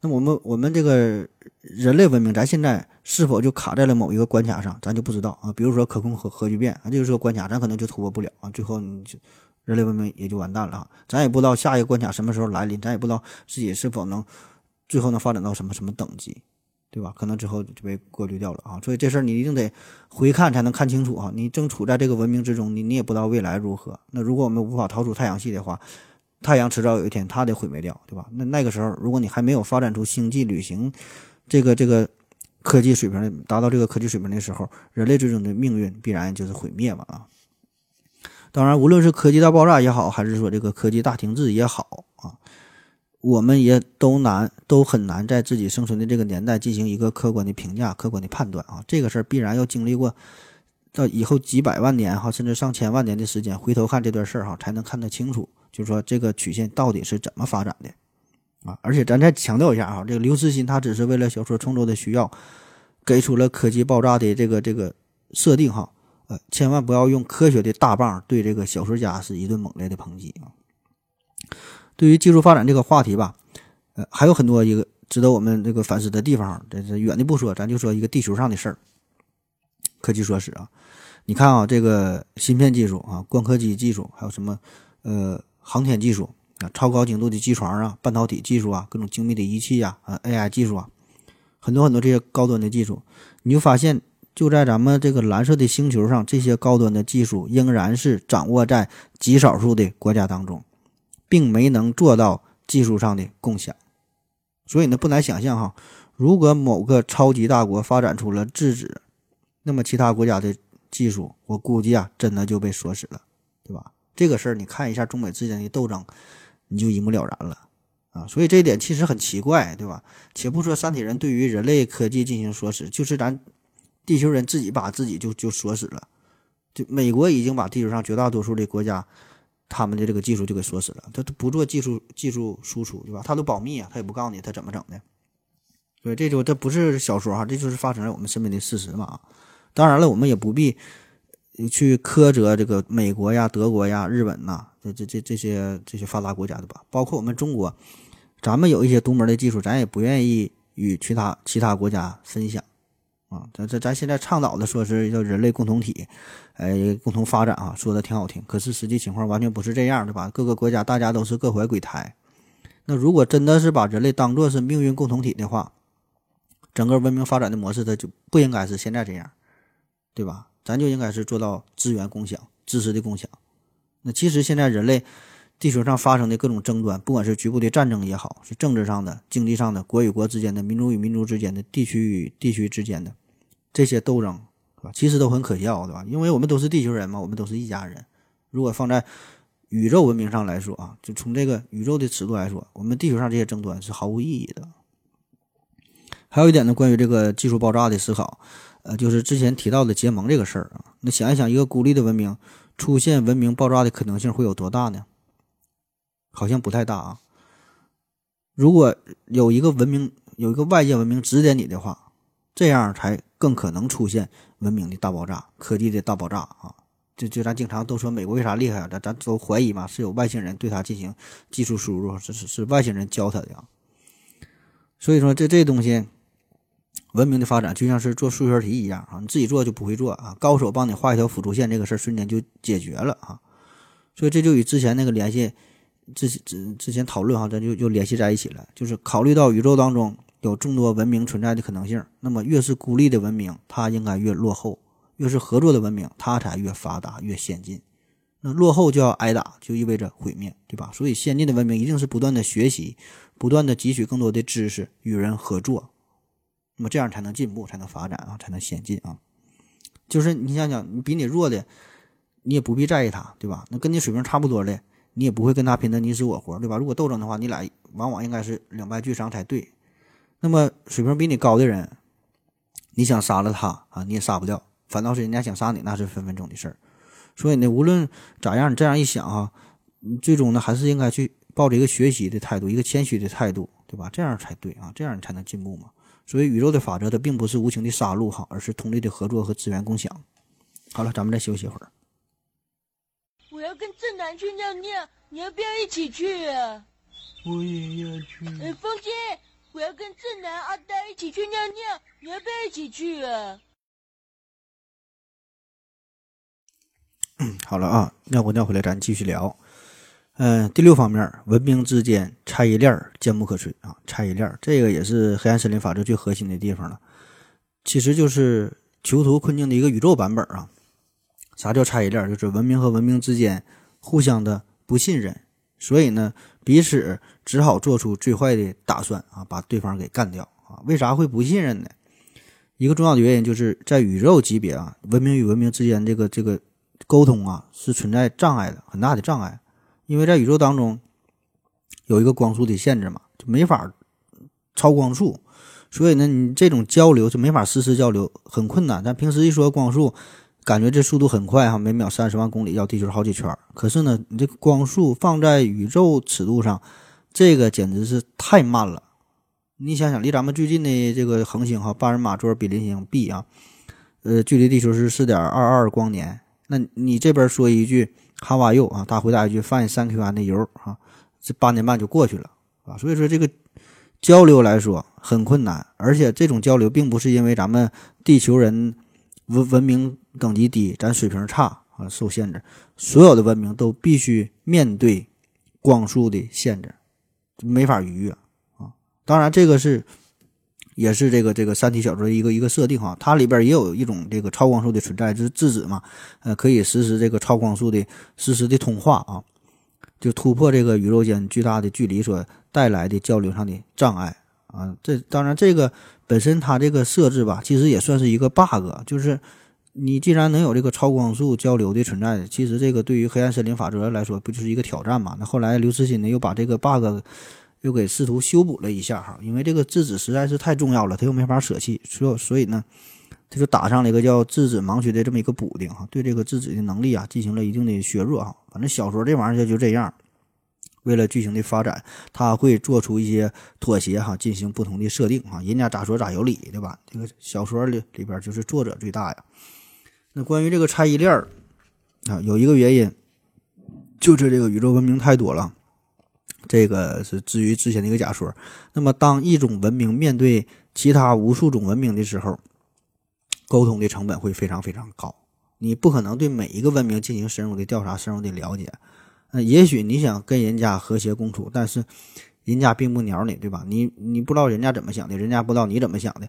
B: 那我们我们这个人类文明，咱现在是否就卡在了某一个关卡上，咱就不知道啊。比如说可控核核聚变啊，这就是个关卡，咱可能就突破不了啊。最后你就人类文明也就完蛋了啊。咱也不知道下一个关卡什么时候来临，咱也不知道自己是否能最后能发展到什么什么等级，对吧？可能之后就被过滤掉了啊。所以这事儿你一定得回看才能看清楚啊。你正处在这个文明之中，你你也不知道未来如何。那如果我们无法逃出太阳系的话，太阳迟早有一天它得毁灭掉，对吧？那那个时候，如果你还没有发展出星际旅行这个这个科技水平，达到这个科技水平的时候，人类最终的命运必然就是毁灭嘛啊！当然，无论是科技大爆炸也好，还是说这个科技大停滞也好啊，我们也都难，都很难在自己生存的这个年代进行一个客观的评价、客观的判断啊。这个事儿必然要经历过到以后几百万年哈，甚至上千万年的时间，回头看这段事儿哈，才能看得清楚。就是说，这个曲线到底是怎么发展的啊？而且咱再强调一下啊，这个刘慈欣他只是为了小说创作的需要，给出了科技爆炸的这个这个设定哈。呃，千万不要用科学的大棒对这个小说家是一顿猛烈的抨击啊。对于技术发展这个话题吧，呃，还有很多一个值得我们这个反思的地方。这这远的不说，咱就说一个地球上的事儿。科技说史啊，你看啊，这个芯片技术啊，光刻机技术，还有什么呃。航天技术啊，超高精度的机床啊，半导体技术啊，各种精密的仪器呀，啊，AI 技术啊，很多很多这些高端的技术，你就发现就在咱们这个蓝色的星球上，这些高端的技术仍然是掌握在极少数的国家当中，并没能做到技术上的共享。所以呢，不难想象哈，如果某个超级大国发展出了制止，那么其他国家的技术，我估计啊，真的就被锁死了，对吧？这个事儿，你看一下中美之间的斗争，你就一目了然了啊！所以这一点其实很奇怪，对吧？且不说三体人对于人类科技进行锁死，就是咱地球人自己把自己就就锁死了。就美国已经把地球上绝大多数的国家他们的这个技术就给锁死了，他都不做技术技术输出，对吧？他都保密啊，他也不告诉你他怎么整的。所以这就这不是小说哈，这就是发生在我们身边的事实嘛。当然了，我们也不必。去苛责这个美国呀、德国呀、日本呐，这这这这些这些发达国家的吧，包括我们中国，咱们有一些独门的技术，咱也不愿意与其他其他国家分享啊。咱咱咱现在倡导的说是叫人类共同体，哎，共同发展啊，说的挺好听。可是实际情况完全不是这样，的吧？各个国家大家都是各怀鬼胎。那如果真的是把人类当做是命运共同体的话，整个文明发展的模式它就不应该是现在这样，对吧？咱就应该是做到资源共享、知识的共享。那其实现在人类。地球上发生的各种争端，不管是局部的战争也好，是政治上的、经济上的、国与国之间的、民族与民族之间的、地区与地区之间的这些斗争，对吧？其实都很可笑，对吧？因为我们都是地球人嘛，我们都是一家人。如果放在宇宙文明上来说啊，就从这个宇宙的尺度来说，我们地球上这些争端是毫无意义的。还有一点呢，关于这个技术爆炸的思考，呃，就是之前提到的结盟这个事儿啊。那想一想，一个孤立的文明出现文明爆炸的可能性会有多大呢？好像不太大啊。如果有一个文明，有一个外界文明指点你的话，这样才更可能出现文明的大爆炸、科技的大爆炸啊！就就咱经常都说美国为啥厉害啊？咱咱都怀疑嘛，是有外星人对他进行技术输入，是是是外星人教他的啊。所以说，这这东西，文明的发展就像是做数学题一样啊，你自己做就不会做啊，高手帮你画一条辅助线，这个事儿瞬间就解决了啊。所以这就与之前那个联系。之之之前讨论哈，咱就就联系在一起了。就是考虑到宇宙当中有众多文明存在的可能性，那么越是孤立的文明，它应该越落后；越是合作的文明，它才越发达、越先进。那落后就要挨打，就意味着毁灭，对吧？所以先进的文明一定是不断的学习，不断的汲取更多的知识，与人合作，那么这样才能进步，才能发展啊，才能先进啊。就是你想想，你比你弱的，你也不必在意他，对吧？那跟你水平差不多的。你也不会跟他拼得你死我活，对吧？如果斗争的话，你俩往往应该是两败俱伤才对。那么水平比你高的人，你想杀了他啊，你也杀不掉，反倒是人家想杀你，那是分分钟的事儿。所以呢，无论咋样，你这样一想啊，最终呢还是应该去抱着一个学习的态度，一个谦虚的态度，对吧？这样才对啊，这样你才能进步嘛。所以宇宙的法则它并不是无情的杀戮哈，而是通力的合作和资源共享。好了，咱们再休息一会儿。
C: 我要跟正南去尿尿，你要不要一起去啊？
A: 我也要去。
C: 哎，风姐，我要跟正南、阿呆一起去尿尿，你要不要一起去啊？
B: 嗯，好了啊，尿过尿回来，咱继续聊。嗯，第六方面，文明之间差异链坚不可摧啊！差异链这个也是黑暗森林法则最核心的地方了，其实就是囚徒困境的一个宇宙版本啊。啥叫差异链？就是文明和文明之间互相的不信任，所以呢，彼此只好做出最坏的打算啊，把对方给干掉啊。为啥会不信任呢？一个重要的原因就是在宇宙级别啊，文明与文明之间这个这个沟通啊是存在障碍的，很大的障碍。因为在宇宙当中有一个光速的限制嘛，就没法超光速，所以呢，你这种交流就没法实时交流，很困难。咱平时一说光速。感觉这速度很快哈，每秒三十万公里，绕地球好几圈。可是呢，你这个光速放在宇宙尺度上，这个简直是太慢了。你想想，离咱们最近的这个恒星哈，巴人马座比邻星 B 啊，呃，距离地球是四点二二光年。那你这边说一句 “How are you” 啊，他回答一句 “Fine, thank you” 的油啊，这八年半就过去了啊。所以说，这个交流来说很困难，而且这种交流并不是因为咱们地球人。文文明等级低，咱水平差啊，受限制。所有的文明都必须面对光速的限制，没法逾越啊。当然，这个是也是这个这个三体小说的一个一个设定哈。它里边也有一种这个超光速的存在，就是质子嘛，呃，可以实施这个超光速的实时的通话啊，就突破这个宇宙间巨大的距离所带来的交流上的障碍啊。这当然这个。本身它这个设置吧，其实也算是一个 bug，就是你既然能有这个超光速交流的存在，其实这个对于黑暗森林法则来说，不就是一个挑战嘛？那后来刘慈欣呢又把这个 bug 又给试图修补了一下哈，因为这个质子实在是太重要了，他又没法舍弃，所所以呢，他就打上了一个叫质子盲区的这么一个补丁哈，对这个质子的能力啊进行了一定的削弱哈。反正小说这玩意儿就这样。为了剧情的发展，他会做出一些妥协哈，进行不同的设定哈，人家咋说咋有理，对吧？这个小说里里边就是作者最大呀。那关于这个差异链啊，有一个原因，就是这个宇宙文明太多了，这个是至于之前的一个假说。那么当一种文明面对其他无数种文明的时候，沟通的成本会非常非常高。你不可能对每一个文明进行深入的调查、深入的了解。那也许你想跟人家和谐共处，但是人家并不鸟你，对吧？你你不知道人家怎么想的，人家不知道你怎么想的。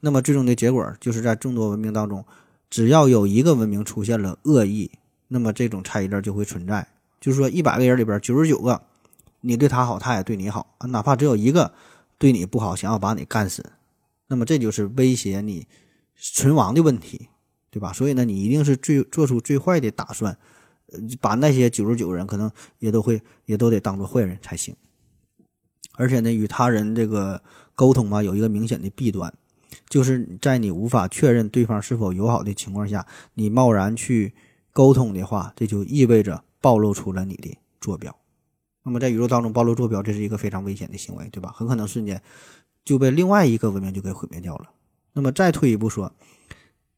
B: 那么最终的结果就是在众多文明当中，只要有一个文明出现了恶意，那么这种差异链就会存在。就是说，一百个人里边九十九个你对他好，他也对你好，哪怕只有一个对你不好，想要把你干死，那么这就是威胁你存亡的问题，对吧？所以呢，你一定是最做出最坏的打算。把那些九十九人可能也都会也都得当做坏人才行，而且呢，与他人这个沟通嘛，有一个明显的弊端，就是在你无法确认对方是否友好的情况下，你贸然去沟通的话，这就意味着暴露出了你的坐标。那么在宇宙当中暴露坐标，这是一个非常危险的行为，对吧？很可能瞬间就被另外一个文明就给毁灭掉了。那么再退一步说。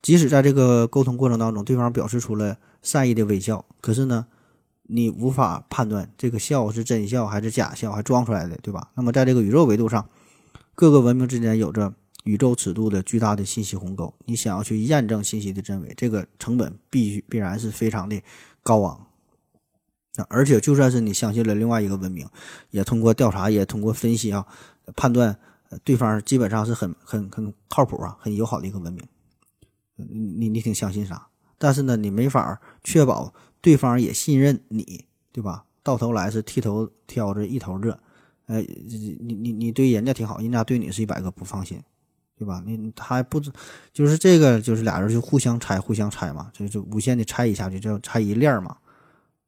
B: 即使在这个沟通过程当中，对方表示出了善意的微笑，可是呢，你无法判断这个笑是真笑还是假笑，还装出来的，对吧？那么在这个宇宙维度上，各个文明之间有着宇宙尺度的巨大的信息鸿沟，你想要去验证信息的真伪，这个成本必须必然是非常的高昂。而且就算是你相信了另外一个文明，也通过调查，也通过分析啊，判断对方基本上是很很很靠谱啊，很友好的一个文明。你你你挺相信啥？但是呢，你没法确保对方也信任你，对吧？到头来是剃头挑着一头热，呃，你你你对人家挺好，人家对你是一百个不放心，对吧？你他还不知，就是这个，就是俩人就互相猜，互相猜嘛，就就无限的猜一下去，叫猜疑链嘛，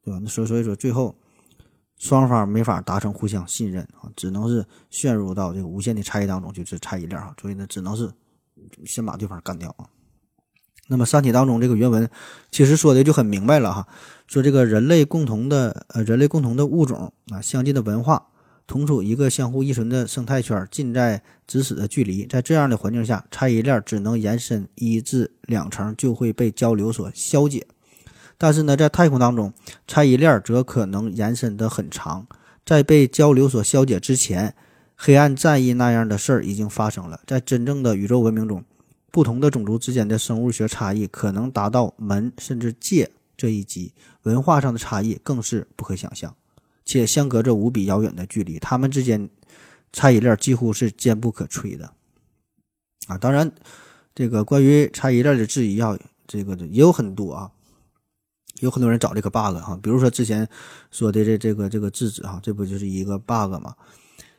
B: 对吧？那所以所以说，最后双方没法达成互相信任啊，只能是陷入到这个无限的猜疑当中，就是猜疑链啊。所以呢，只能是先把对方干掉啊。那么《三体》当中这个原文其实说的就很明白了哈，说这个人类共同的呃人类共同的物种啊，相近的文化，同处一个相互依存的生态圈，近在咫尺的距离，在这样的环境下，差异链只能延伸一至两层就会被交流所消解。但是呢，在太空当中，差异链则可能延伸得很长，在被交流所消解之前，黑暗战役那样的事儿已经发生了，在真正的宇宙文明中。不同的种族之间的生物学差异可能达到门甚至界这一级，文化上的差异更是不可想象，且相隔着无比遥远的距离，他们之间差异链几乎是坚不可摧的。啊，当然，这个关于差异链的质疑啊，这个也有很多啊，有很多人找这个 bug 哈，比如说之前说的这这个这个质子哈，这不就是一个 bug 吗？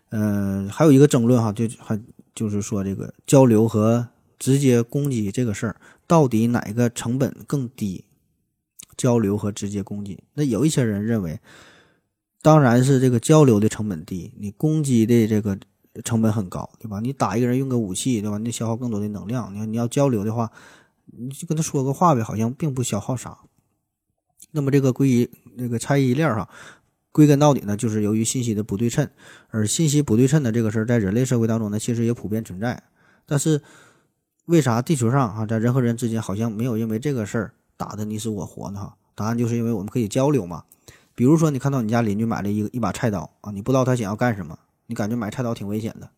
B: 嗯，还有一个争论哈，就还就是说这个交流和。直接攻击这个事儿，到底哪个成本更低？交流和直接攻击，那有一些人认为，当然是这个交流的成本低，你攻击的这个成本很高，对吧？你打一个人用个武器，对吧？你消耗更多的能量。你你要交流的话，你就跟他说个话呗，好像并不消耗啥。那么这个归于那个差异链儿哈，归根到底呢，就是由于信息的不对称，而信息不对称的这个事儿，在人类社会当中呢，其实也普遍存在，但是。为啥地球上哈在人和人之间好像没有因为这个事儿打的你死我活呢？哈，答案就是因为我们可以交流嘛。比如说你看到你家邻居买了一个一把菜刀啊，你不知道他想要干什么，你感觉买菜刀挺危险的，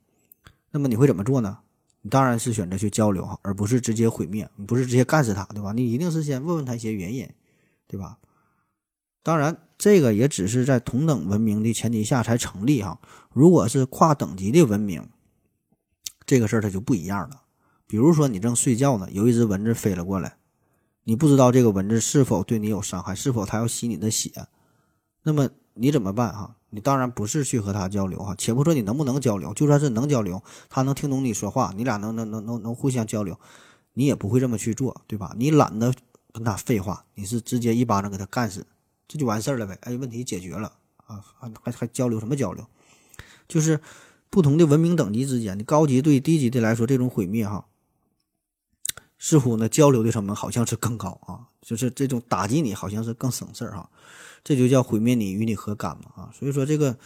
B: 那么你会怎么做呢？你当然是选择去交流哈，而不是直接毁灭，不是直接干死他，对吧？你一定是先问问他一些原因，对吧？当然，这个也只是在同等文明的前提下才成立哈。如果是跨等级的文明，这个事儿它就不一样了。比如说，你正睡觉呢，有一只蚊子飞了过来，你不知道这个蚊子是否对你有伤害，是否它要吸你的血，那么你怎么办？哈，你当然不是去和它交流哈。且不说你能不能交流，就算是能交流，它能听懂你说话，你俩能能能能能互相交流，你也不会这么去做，对吧？你懒得跟他废话，你是直接一巴掌给他干死，这就完事儿了呗。哎，问题解决了啊，还还还交流什么交流？就是不同的文明等级之间，你高级对低级的来说，这种毁灭哈。似乎呢，交流的成本好像是更高啊，就是这种打击你好像是更省事儿哈，这就叫毁灭你与你何干嘛啊？所以说这个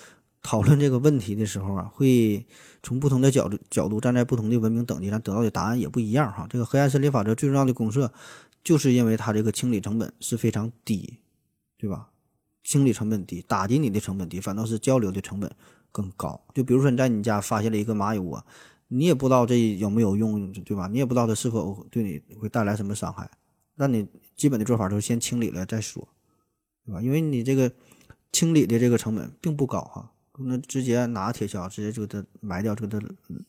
B: 讨论这个问题的时候啊，会从不同的角度角度站在不同的文明等级上得到的答案也不一样哈。这个黑暗森林法则最重要的公社，就是因为它这个清理成本是非常低，对吧？清理成本低，打击你的成本低，反倒是交流的成本更高。就比如说你在你家发现了一个蚂蚁窝。你也不知道这有没有用，对吧？你也不知道它是否对你会带来什么伤害。那你基本的做法就是先清理了再说，对吧？因为你这个清理的这个成本并不高哈，那直接拿铁锹直接就给它埋掉，就给它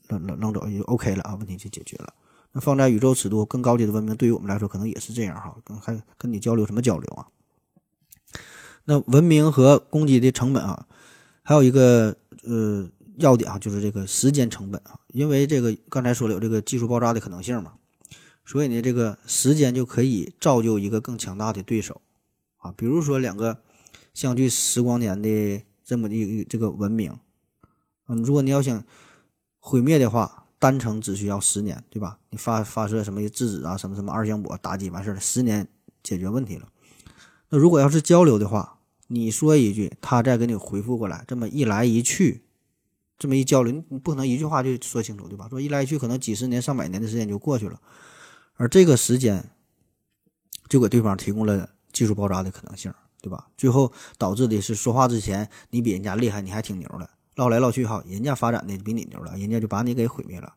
B: 扔扔扔走就 OK 了啊，问题就解决了。那放在宇宙尺度更高级的文明，对于我们来说可能也是这样哈，跟还跟你交流什么交流啊？那文明和攻击的成本啊，还有一个呃。要点啊，就是这个时间成本啊，因为这个刚才说了有这个技术爆炸的可能性嘛，所以呢，这个时间就可以造就一个更强大的对手啊。比如说两个相距十光年的这么一这个文明，嗯，如果你要想毁灭的话，单程只需要十年，对吧？你发发射什么质子啊，什么什么二向箔打击完事儿了，十年解决问题了。那如果要是交流的话，你说一句，他再给你回复过来，这么一来一去。这么一交流，你不可能一句话就说清楚，对吧？说一来一去，可能几十年、上百年的时间就过去了，而这个时间就给对方提供了技术爆炸的可能性，对吧？最后导致的是说话之前你比人家厉害，你还挺牛的，唠来唠去哈，人家发展的比你牛了，人家就把你给毁灭了。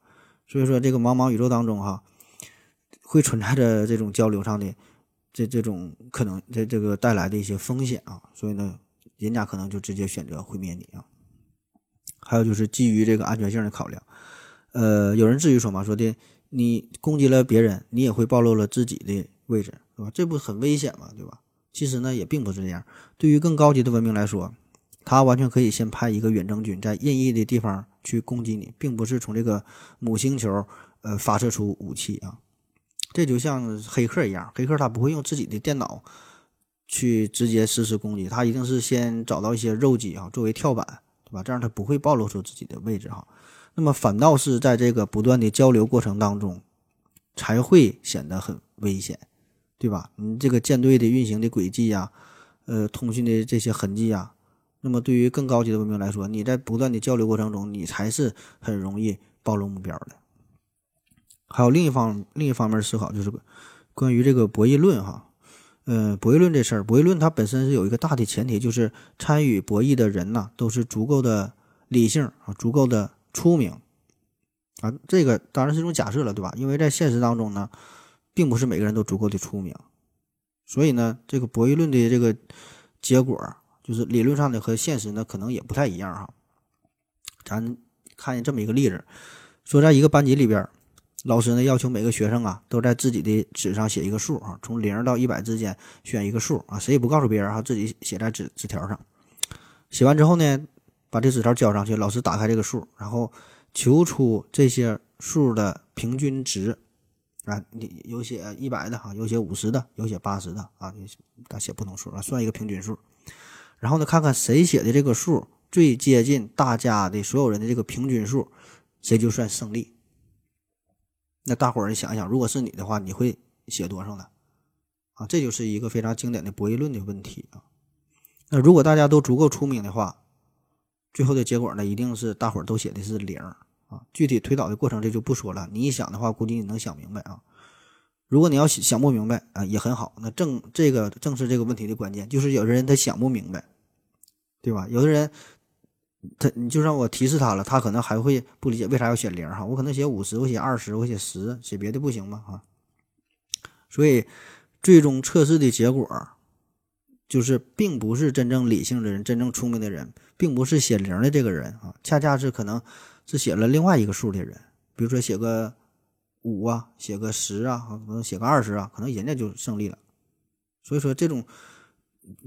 B: 所以说，这个茫茫宇宙当中哈，会存在着这种交流上的这这种可能，这这个带来的一些风险啊。所以呢，人家可能就直接选择毁灭你啊。还有就是基于这个安全性的考量，呃，有人质疑说嘛，说的你攻击了别人，你也会暴露了自己的位置，是吧？这不很危险吗？对吧？其实呢，也并不是这样。对于更高级的文明来说，他完全可以先派一个远征军在任意的地方去攻击你，并不是从这个母星球呃发射出武器啊。这就像黑客一样，黑客他不会用自己的电脑去直接实施攻击，他一定是先找到一些肉鸡啊作为跳板。对吧？这样他不会暴露出自己的位置哈。那么反倒是在这个不断的交流过程当中，才会显得很危险，对吧？你这个舰队的运行的轨迹呀，呃，通讯的这些痕迹呀，那么对于更高级的文明来说，你在不断的交流过程中，你才是很容易暴露目标的。还有另一方另一方面思考，就是关于这个博弈论哈。嗯，博弈论这事儿，博弈论它本身是有一个大的前提，就是参与博弈的人呐，都是足够的理性啊，足够的出名啊。这个当然是一种假设了，对吧？因为在现实当中呢，并不是每个人都足够的出名，所以呢，这个博弈论的这个结果，就是理论上的和现实呢，可能也不太一样哈。咱看见这么一个例子，说在一个班级里边。老师呢要求每个学生啊都在自己的纸上写一个数啊，从零到一百之间选一个数啊，谁也不告诉别人哈，自己写在纸纸条上。写完之后呢，把这纸条交上去，老师打开这个数，然后求出这些数的平均值啊，你有写一百的哈，有写五十的，有写八十的啊，他写不同数啊，算一个平均数。然后呢，看看谁写的这个数最接近大家的所有人的这个平均数，谁就算胜利。那大伙儿你想想，如果是你的话，你会写多少呢？啊，这就是一个非常经典的博弈论的问题啊。那如果大家都足够出名的话，最后的结果呢，一定是大伙儿都写的是零啊。具体推导的过程这就不说了，你一想的话，估计你能想明白啊。如果你要想不明白啊，也很好。那正这个正是这个问题的关键，就是有的人他想不明白，对吧？有的人。他，你就让我提示他了，他可能还会不理解为啥要写零哈？我可能写五十，我写二十，我写十，写别的不行吗？哈，所以最终测试的结果就是，并不是真正理性的人，真正聪明的人，并不是写零的这个人啊，恰恰是可能是写了另外一个数的人，比如说写个五啊，写个十啊，可能写个二十啊，可能人家就胜利了。所以说，这种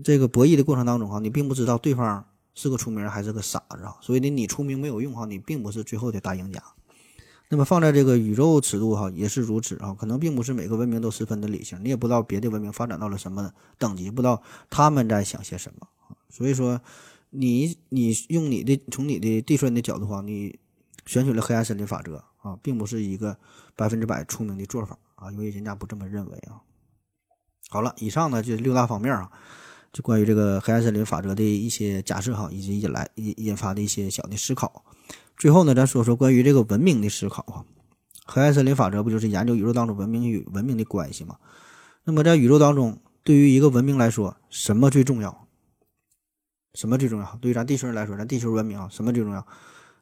B: 这个博弈的过程当中哈，你并不知道对方。是个出名还是个傻子啊？所以呢，你出名没有用哈，你并不是最后的大赢家。那么放在这个宇宙尺度哈，也是如此啊。可能并不是每个文明都十分的理性，你也不知道别的文明发展到了什么等级，不知道他们在想些什么。所以说，你你用你的从你的地算的角度哈，你选取了黑暗森林法则啊，并不是一个百分之百出名的做法啊，因为人家不这么认为啊。好了，以上呢就六大方面啊。就关于这个黑暗森林法则的一些假设哈，以及引来引引发的一些小的思考。最后呢，咱说说关于这个文明的思考哈。黑暗森林法则不就是研究宇宙当中文明与文明的关系吗？那么在宇宙当中，对于一个文明来说，什么最重要？什么最重要？对于咱地球人来说，咱地球文明啊，什么最重要？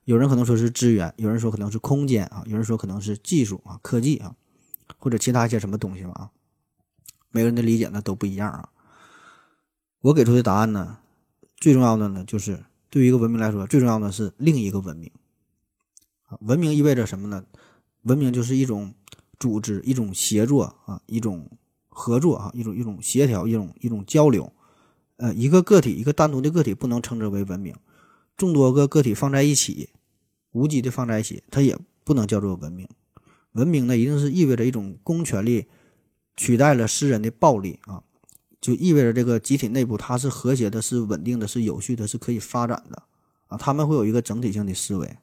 B: 有人可能说是资源，有人说可能是空间啊，有人说可能是技术啊、科技啊，或者其他一些什么东西吧啊。每个人的理解呢都不一样啊。我给出的答案呢，最重要的呢就是对于一个文明来说，最重要的是另一个文明啊。文明意味着什么呢？文明就是一种组织、一种协作啊、一种合作啊、一种一种协调、一种一种交流。呃，一个个体，一个单独的个体不能称之为文明，众多个个体放在一起，无机的放在一起，它也不能叫做文明。文明呢，一定是意味着一种公权力取代了私人的暴力啊，就意味着这个集体内部它是和谐的、是稳定的、是有序的、是可以发展的啊。他们会有一个整体性的思维。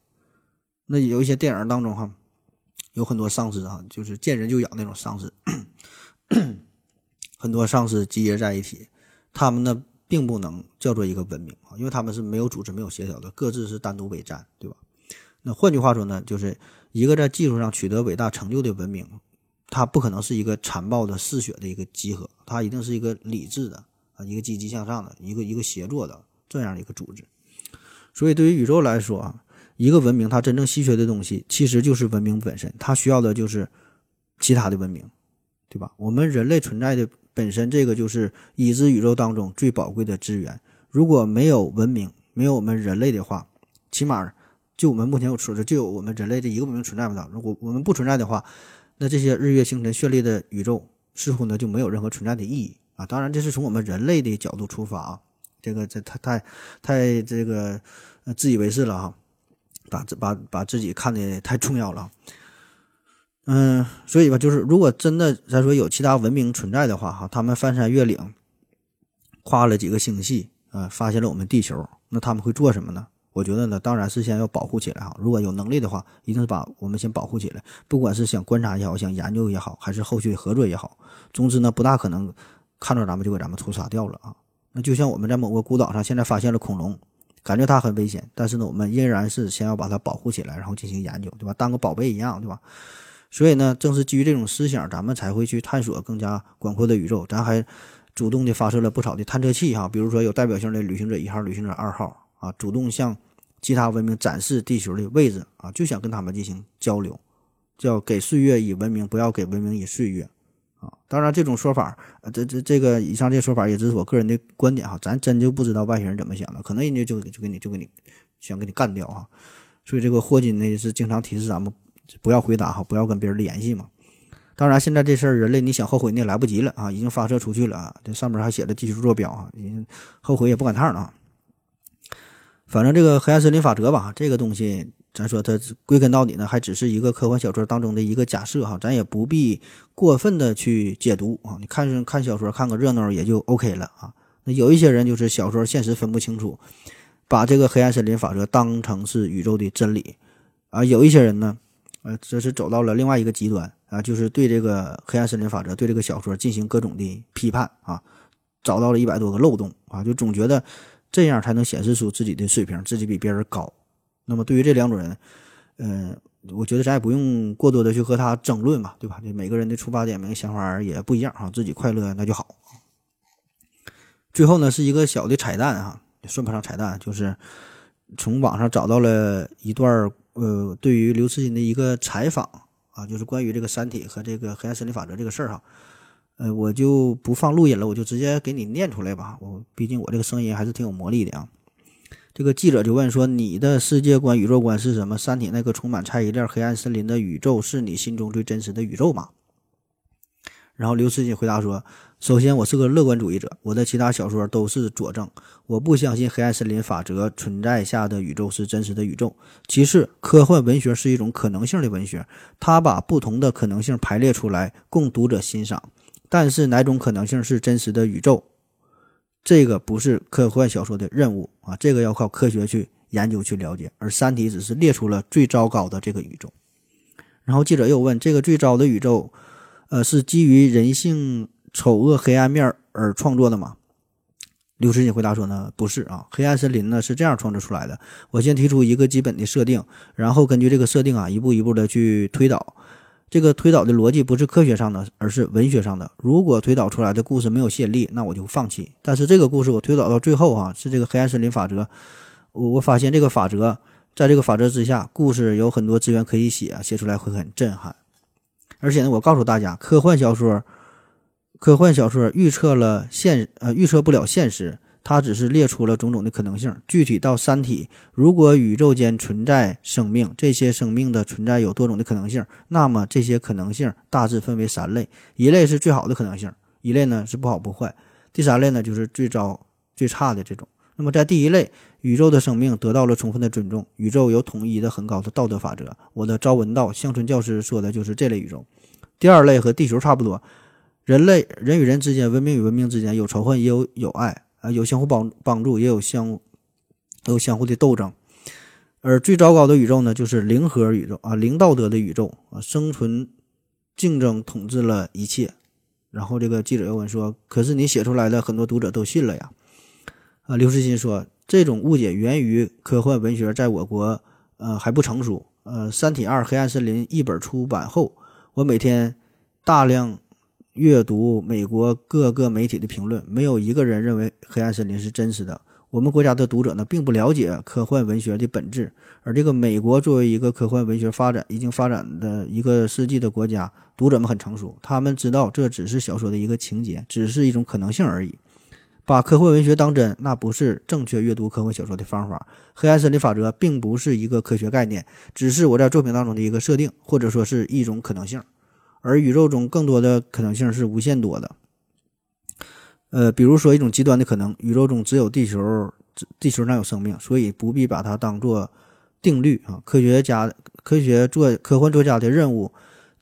B: 那有一些电影当中哈，有很多丧尸哈，就是见人就咬那种丧尸，很多丧尸集结在一起。他们呢，并不能叫做一个文明啊，因为他们是没有组织、没有协调的，各自是单独为战，对吧？那换句话说呢，就是一个在技术上取得伟大成就的文明，它不可能是一个残暴的嗜血的一个集合，它一定是一个理智的啊，一个积极向上的一个一个协作的这样的一个组织。所以，对于宇宙来说啊，一个文明它真正稀缺的东西，其实就是文明本身，它需要的就是其他的文明，对吧？我们人类存在的。本身这个就是已知宇宙当中最宝贵的资源。如果没有文明，没有我们人类的话，起码就我们目前有说的，就有我们人类这一个文明存在不到。如果我们不存在的话，那这些日月星辰绚丽的宇宙似乎呢就没有任何存在的意义啊！当然，这是从我们人类的角度出发啊，这个这太太太这个自以为是了哈，把把把自己看的太重要了。嗯，所以吧，就是如果真的咱说有其他文明存在的话，哈，他们翻山越岭，跨了几个星系，啊，发现了我们地球，那他们会做什么呢？我觉得呢，当然是先要保护起来哈。如果有能力的话，一定是把我们先保护起来，不管是想观察也好，想研究也好，还是后续合作也好，总之呢，不大可能看到咱们就给咱们屠杀掉了啊。那就像我们在某个孤岛上现在发现了恐龙，感觉它很危险，但是呢，我们依然是先要把它保护起来，然后进行研究，对吧？当个宝贝一样，对吧？所以呢，正是基于这种思想，咱们才会去探索更加广阔的宇宙。咱还主动的发射了不少的探测器哈，比如说有代表性的旅行者一号、旅行者二号啊，主动向其他文明展示地球的位置啊，就想跟他们进行交流，叫给岁月以文明，不要给文明以岁月啊。当然，这种说法，这这这个以上这说法也只是我个人的观点哈，咱真就不知道外星人怎么想的，可能人家就就给你就给你想给你干掉哈。所以这个霍金呢是经常提示咱们。不要回答哈，不要跟别人联系嘛。当然，现在这事儿人类你想后悔你也来不及了啊，已经发射出去了啊，这上面还写着地球坐标啊，你后悔也不赶趟了啊。反正这个黑暗森林法则吧，这个东西咱说它归根到底呢，还只是一个科幻小说当中的一个假设哈，咱也不必过分的去解读啊。你看看小说看个热闹也就 OK 了啊。那有一些人就是小说现实分不清楚，把这个黑暗森林法则当成是宇宙的真理啊。有一些人呢。呃，这是走到了另外一个极端啊，就是对这个黑暗森林法则，对这个小说进行各种的批判啊，找到了一百多个漏洞啊，就总觉得这样才能显示出自己的水平，自己比别人高。那么对于这两种人，嗯，我觉得咱也不用过多的去和他争论吧，对吧？这每个人的出发点、每个想法也不一样哈，自己快乐那就好。最后呢，是一个小的彩蛋哈，也算不上彩蛋，就是从网上找到了一段。呃，对于刘慈欣的一个采访啊，就是关于这个《三体》和这个黑暗森林法则这个事儿哈，呃，我就不放录音了，我就直接给你念出来吧。我毕竟我这个声音还是挺有魔力的啊。这个记者就问说：“你的世界观、宇宙观是什么？《三体》那个充满菜一链黑暗森林的宇宙是你心中最真实的宇宙吗？”然后刘慈欣回答说。首先，我是个乐观主义者，我的其他小说都是佐证。我不相信黑暗森林法则存在下的宇宙是真实的宇宙。其次，科幻文学是一种可能性的文学，它把不同的可能性排列出来供读者欣赏。但是，哪种可能性是真实的宇宙，这个不是科幻小说的任务啊，这个要靠科学去研究去了解。而《三体》只是列出了最糟糕的这个宇宙。然后记者又问：这个最糟的宇宙，呃，是基于人性？丑恶黑暗面而创作的吗？刘慈欣回答说呢，不是啊，黑暗森林呢是这样创作出来的。我先提出一个基本的设定，然后根据这个设定啊，一步一步的去推导。这个推导的逻辑不是科学上的，而是文学上的。如果推导出来的故事没有吸引力，那我就放弃。但是这个故事我推导到最后啊，是这个黑暗森林法则。我我发现这个法则在这个法则之下，故事有很多资源可以写，写出来会很震撼。而且呢，我告诉大家，科幻小说，科幻小说预测了现呃预测不了现实，它只是列出了种种的可能性。具体到《三体》，如果宇宙间存在生命，这些生命的存在有多种的可能性，那么这些可能性大致分为三类：一类是最好的可能性，一类呢是不好不坏，第三类呢就是最糟最差的这种。那么在第一类，宇宙的生命得到了充分的尊重，宇宙有统一的很高的道德法则。我的朝闻道乡村教师说的就是这类宇宙。第二类和地球差不多，人类人与人之间，文明与文明之间有仇恨，也有友爱啊，有相互帮帮助，也有相有相互的斗争。而最糟糕的宇宙呢，就是零和宇宙啊，零道德的宇宙啊，生存竞争统治了一切。然后这个记者又问说：“可是你写出来的很多读者都信了呀？”啊，刘慈欣说，这种误解源于科幻文学在我国，呃还不成熟。呃，《三体二：黑暗森林》一本出版后，我每天大量阅读美国各个媒体的评论，没有一个人认为黑暗森林是真实的。我们国家的读者呢，并不了解科幻文学的本质。而这个美国作为一个科幻文学发展已经发展的一个世纪的国家，读者们很成熟，他们知道这只是小说的一个情节，只是一种可能性而已。把科幻文学当真，那不是正确阅读科幻小说的方法。黑暗森林法则并不是一个科学概念，只是我在作品当中的一个设定，或者说是一种可能性。而宇宙中更多的可能性是无限多的。呃，比如说一种极端的可能，宇宙中只有地球，地球上有生命，所以不必把它当做定律啊。科学家、科学作、科幻作家的任务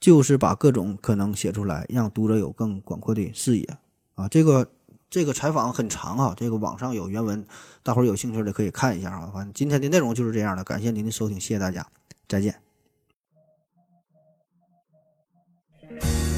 B: 就是把各种可能写出来，让读者有更广阔的视野啊。这个。这个采访很长啊，这个网上有原文，大伙儿有兴趣的可以看一下啊。反正今天的内容就是这样的，感谢您的收听，谢谢大家，再见。
D: 散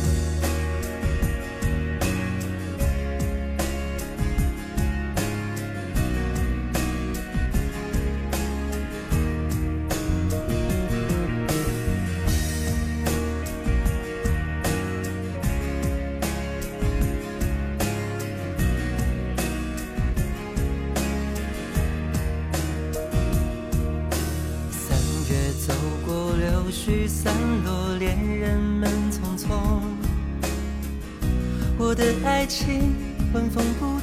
D: 情纹风不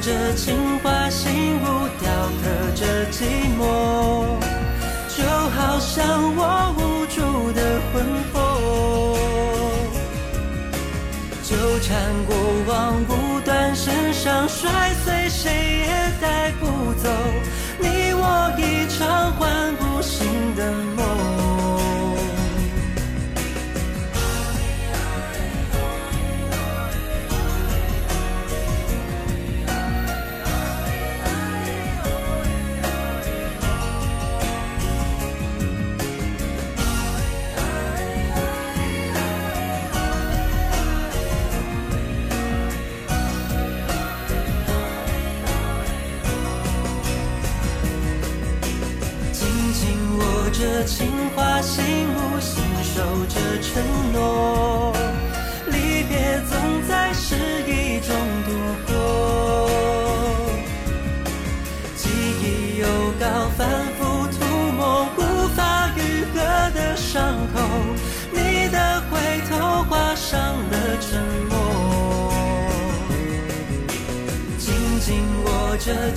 D: 着情话，心无雕刻着寂寞，就好像我无助的魂魄，纠缠过往不断，身上摔碎，谁也带不走你我一场唤不醒的梦。着承诺，离别总在失意中度过。记忆有高，反复涂抹，无法愈合的伤口，你的回头画上了沉默。紧紧握着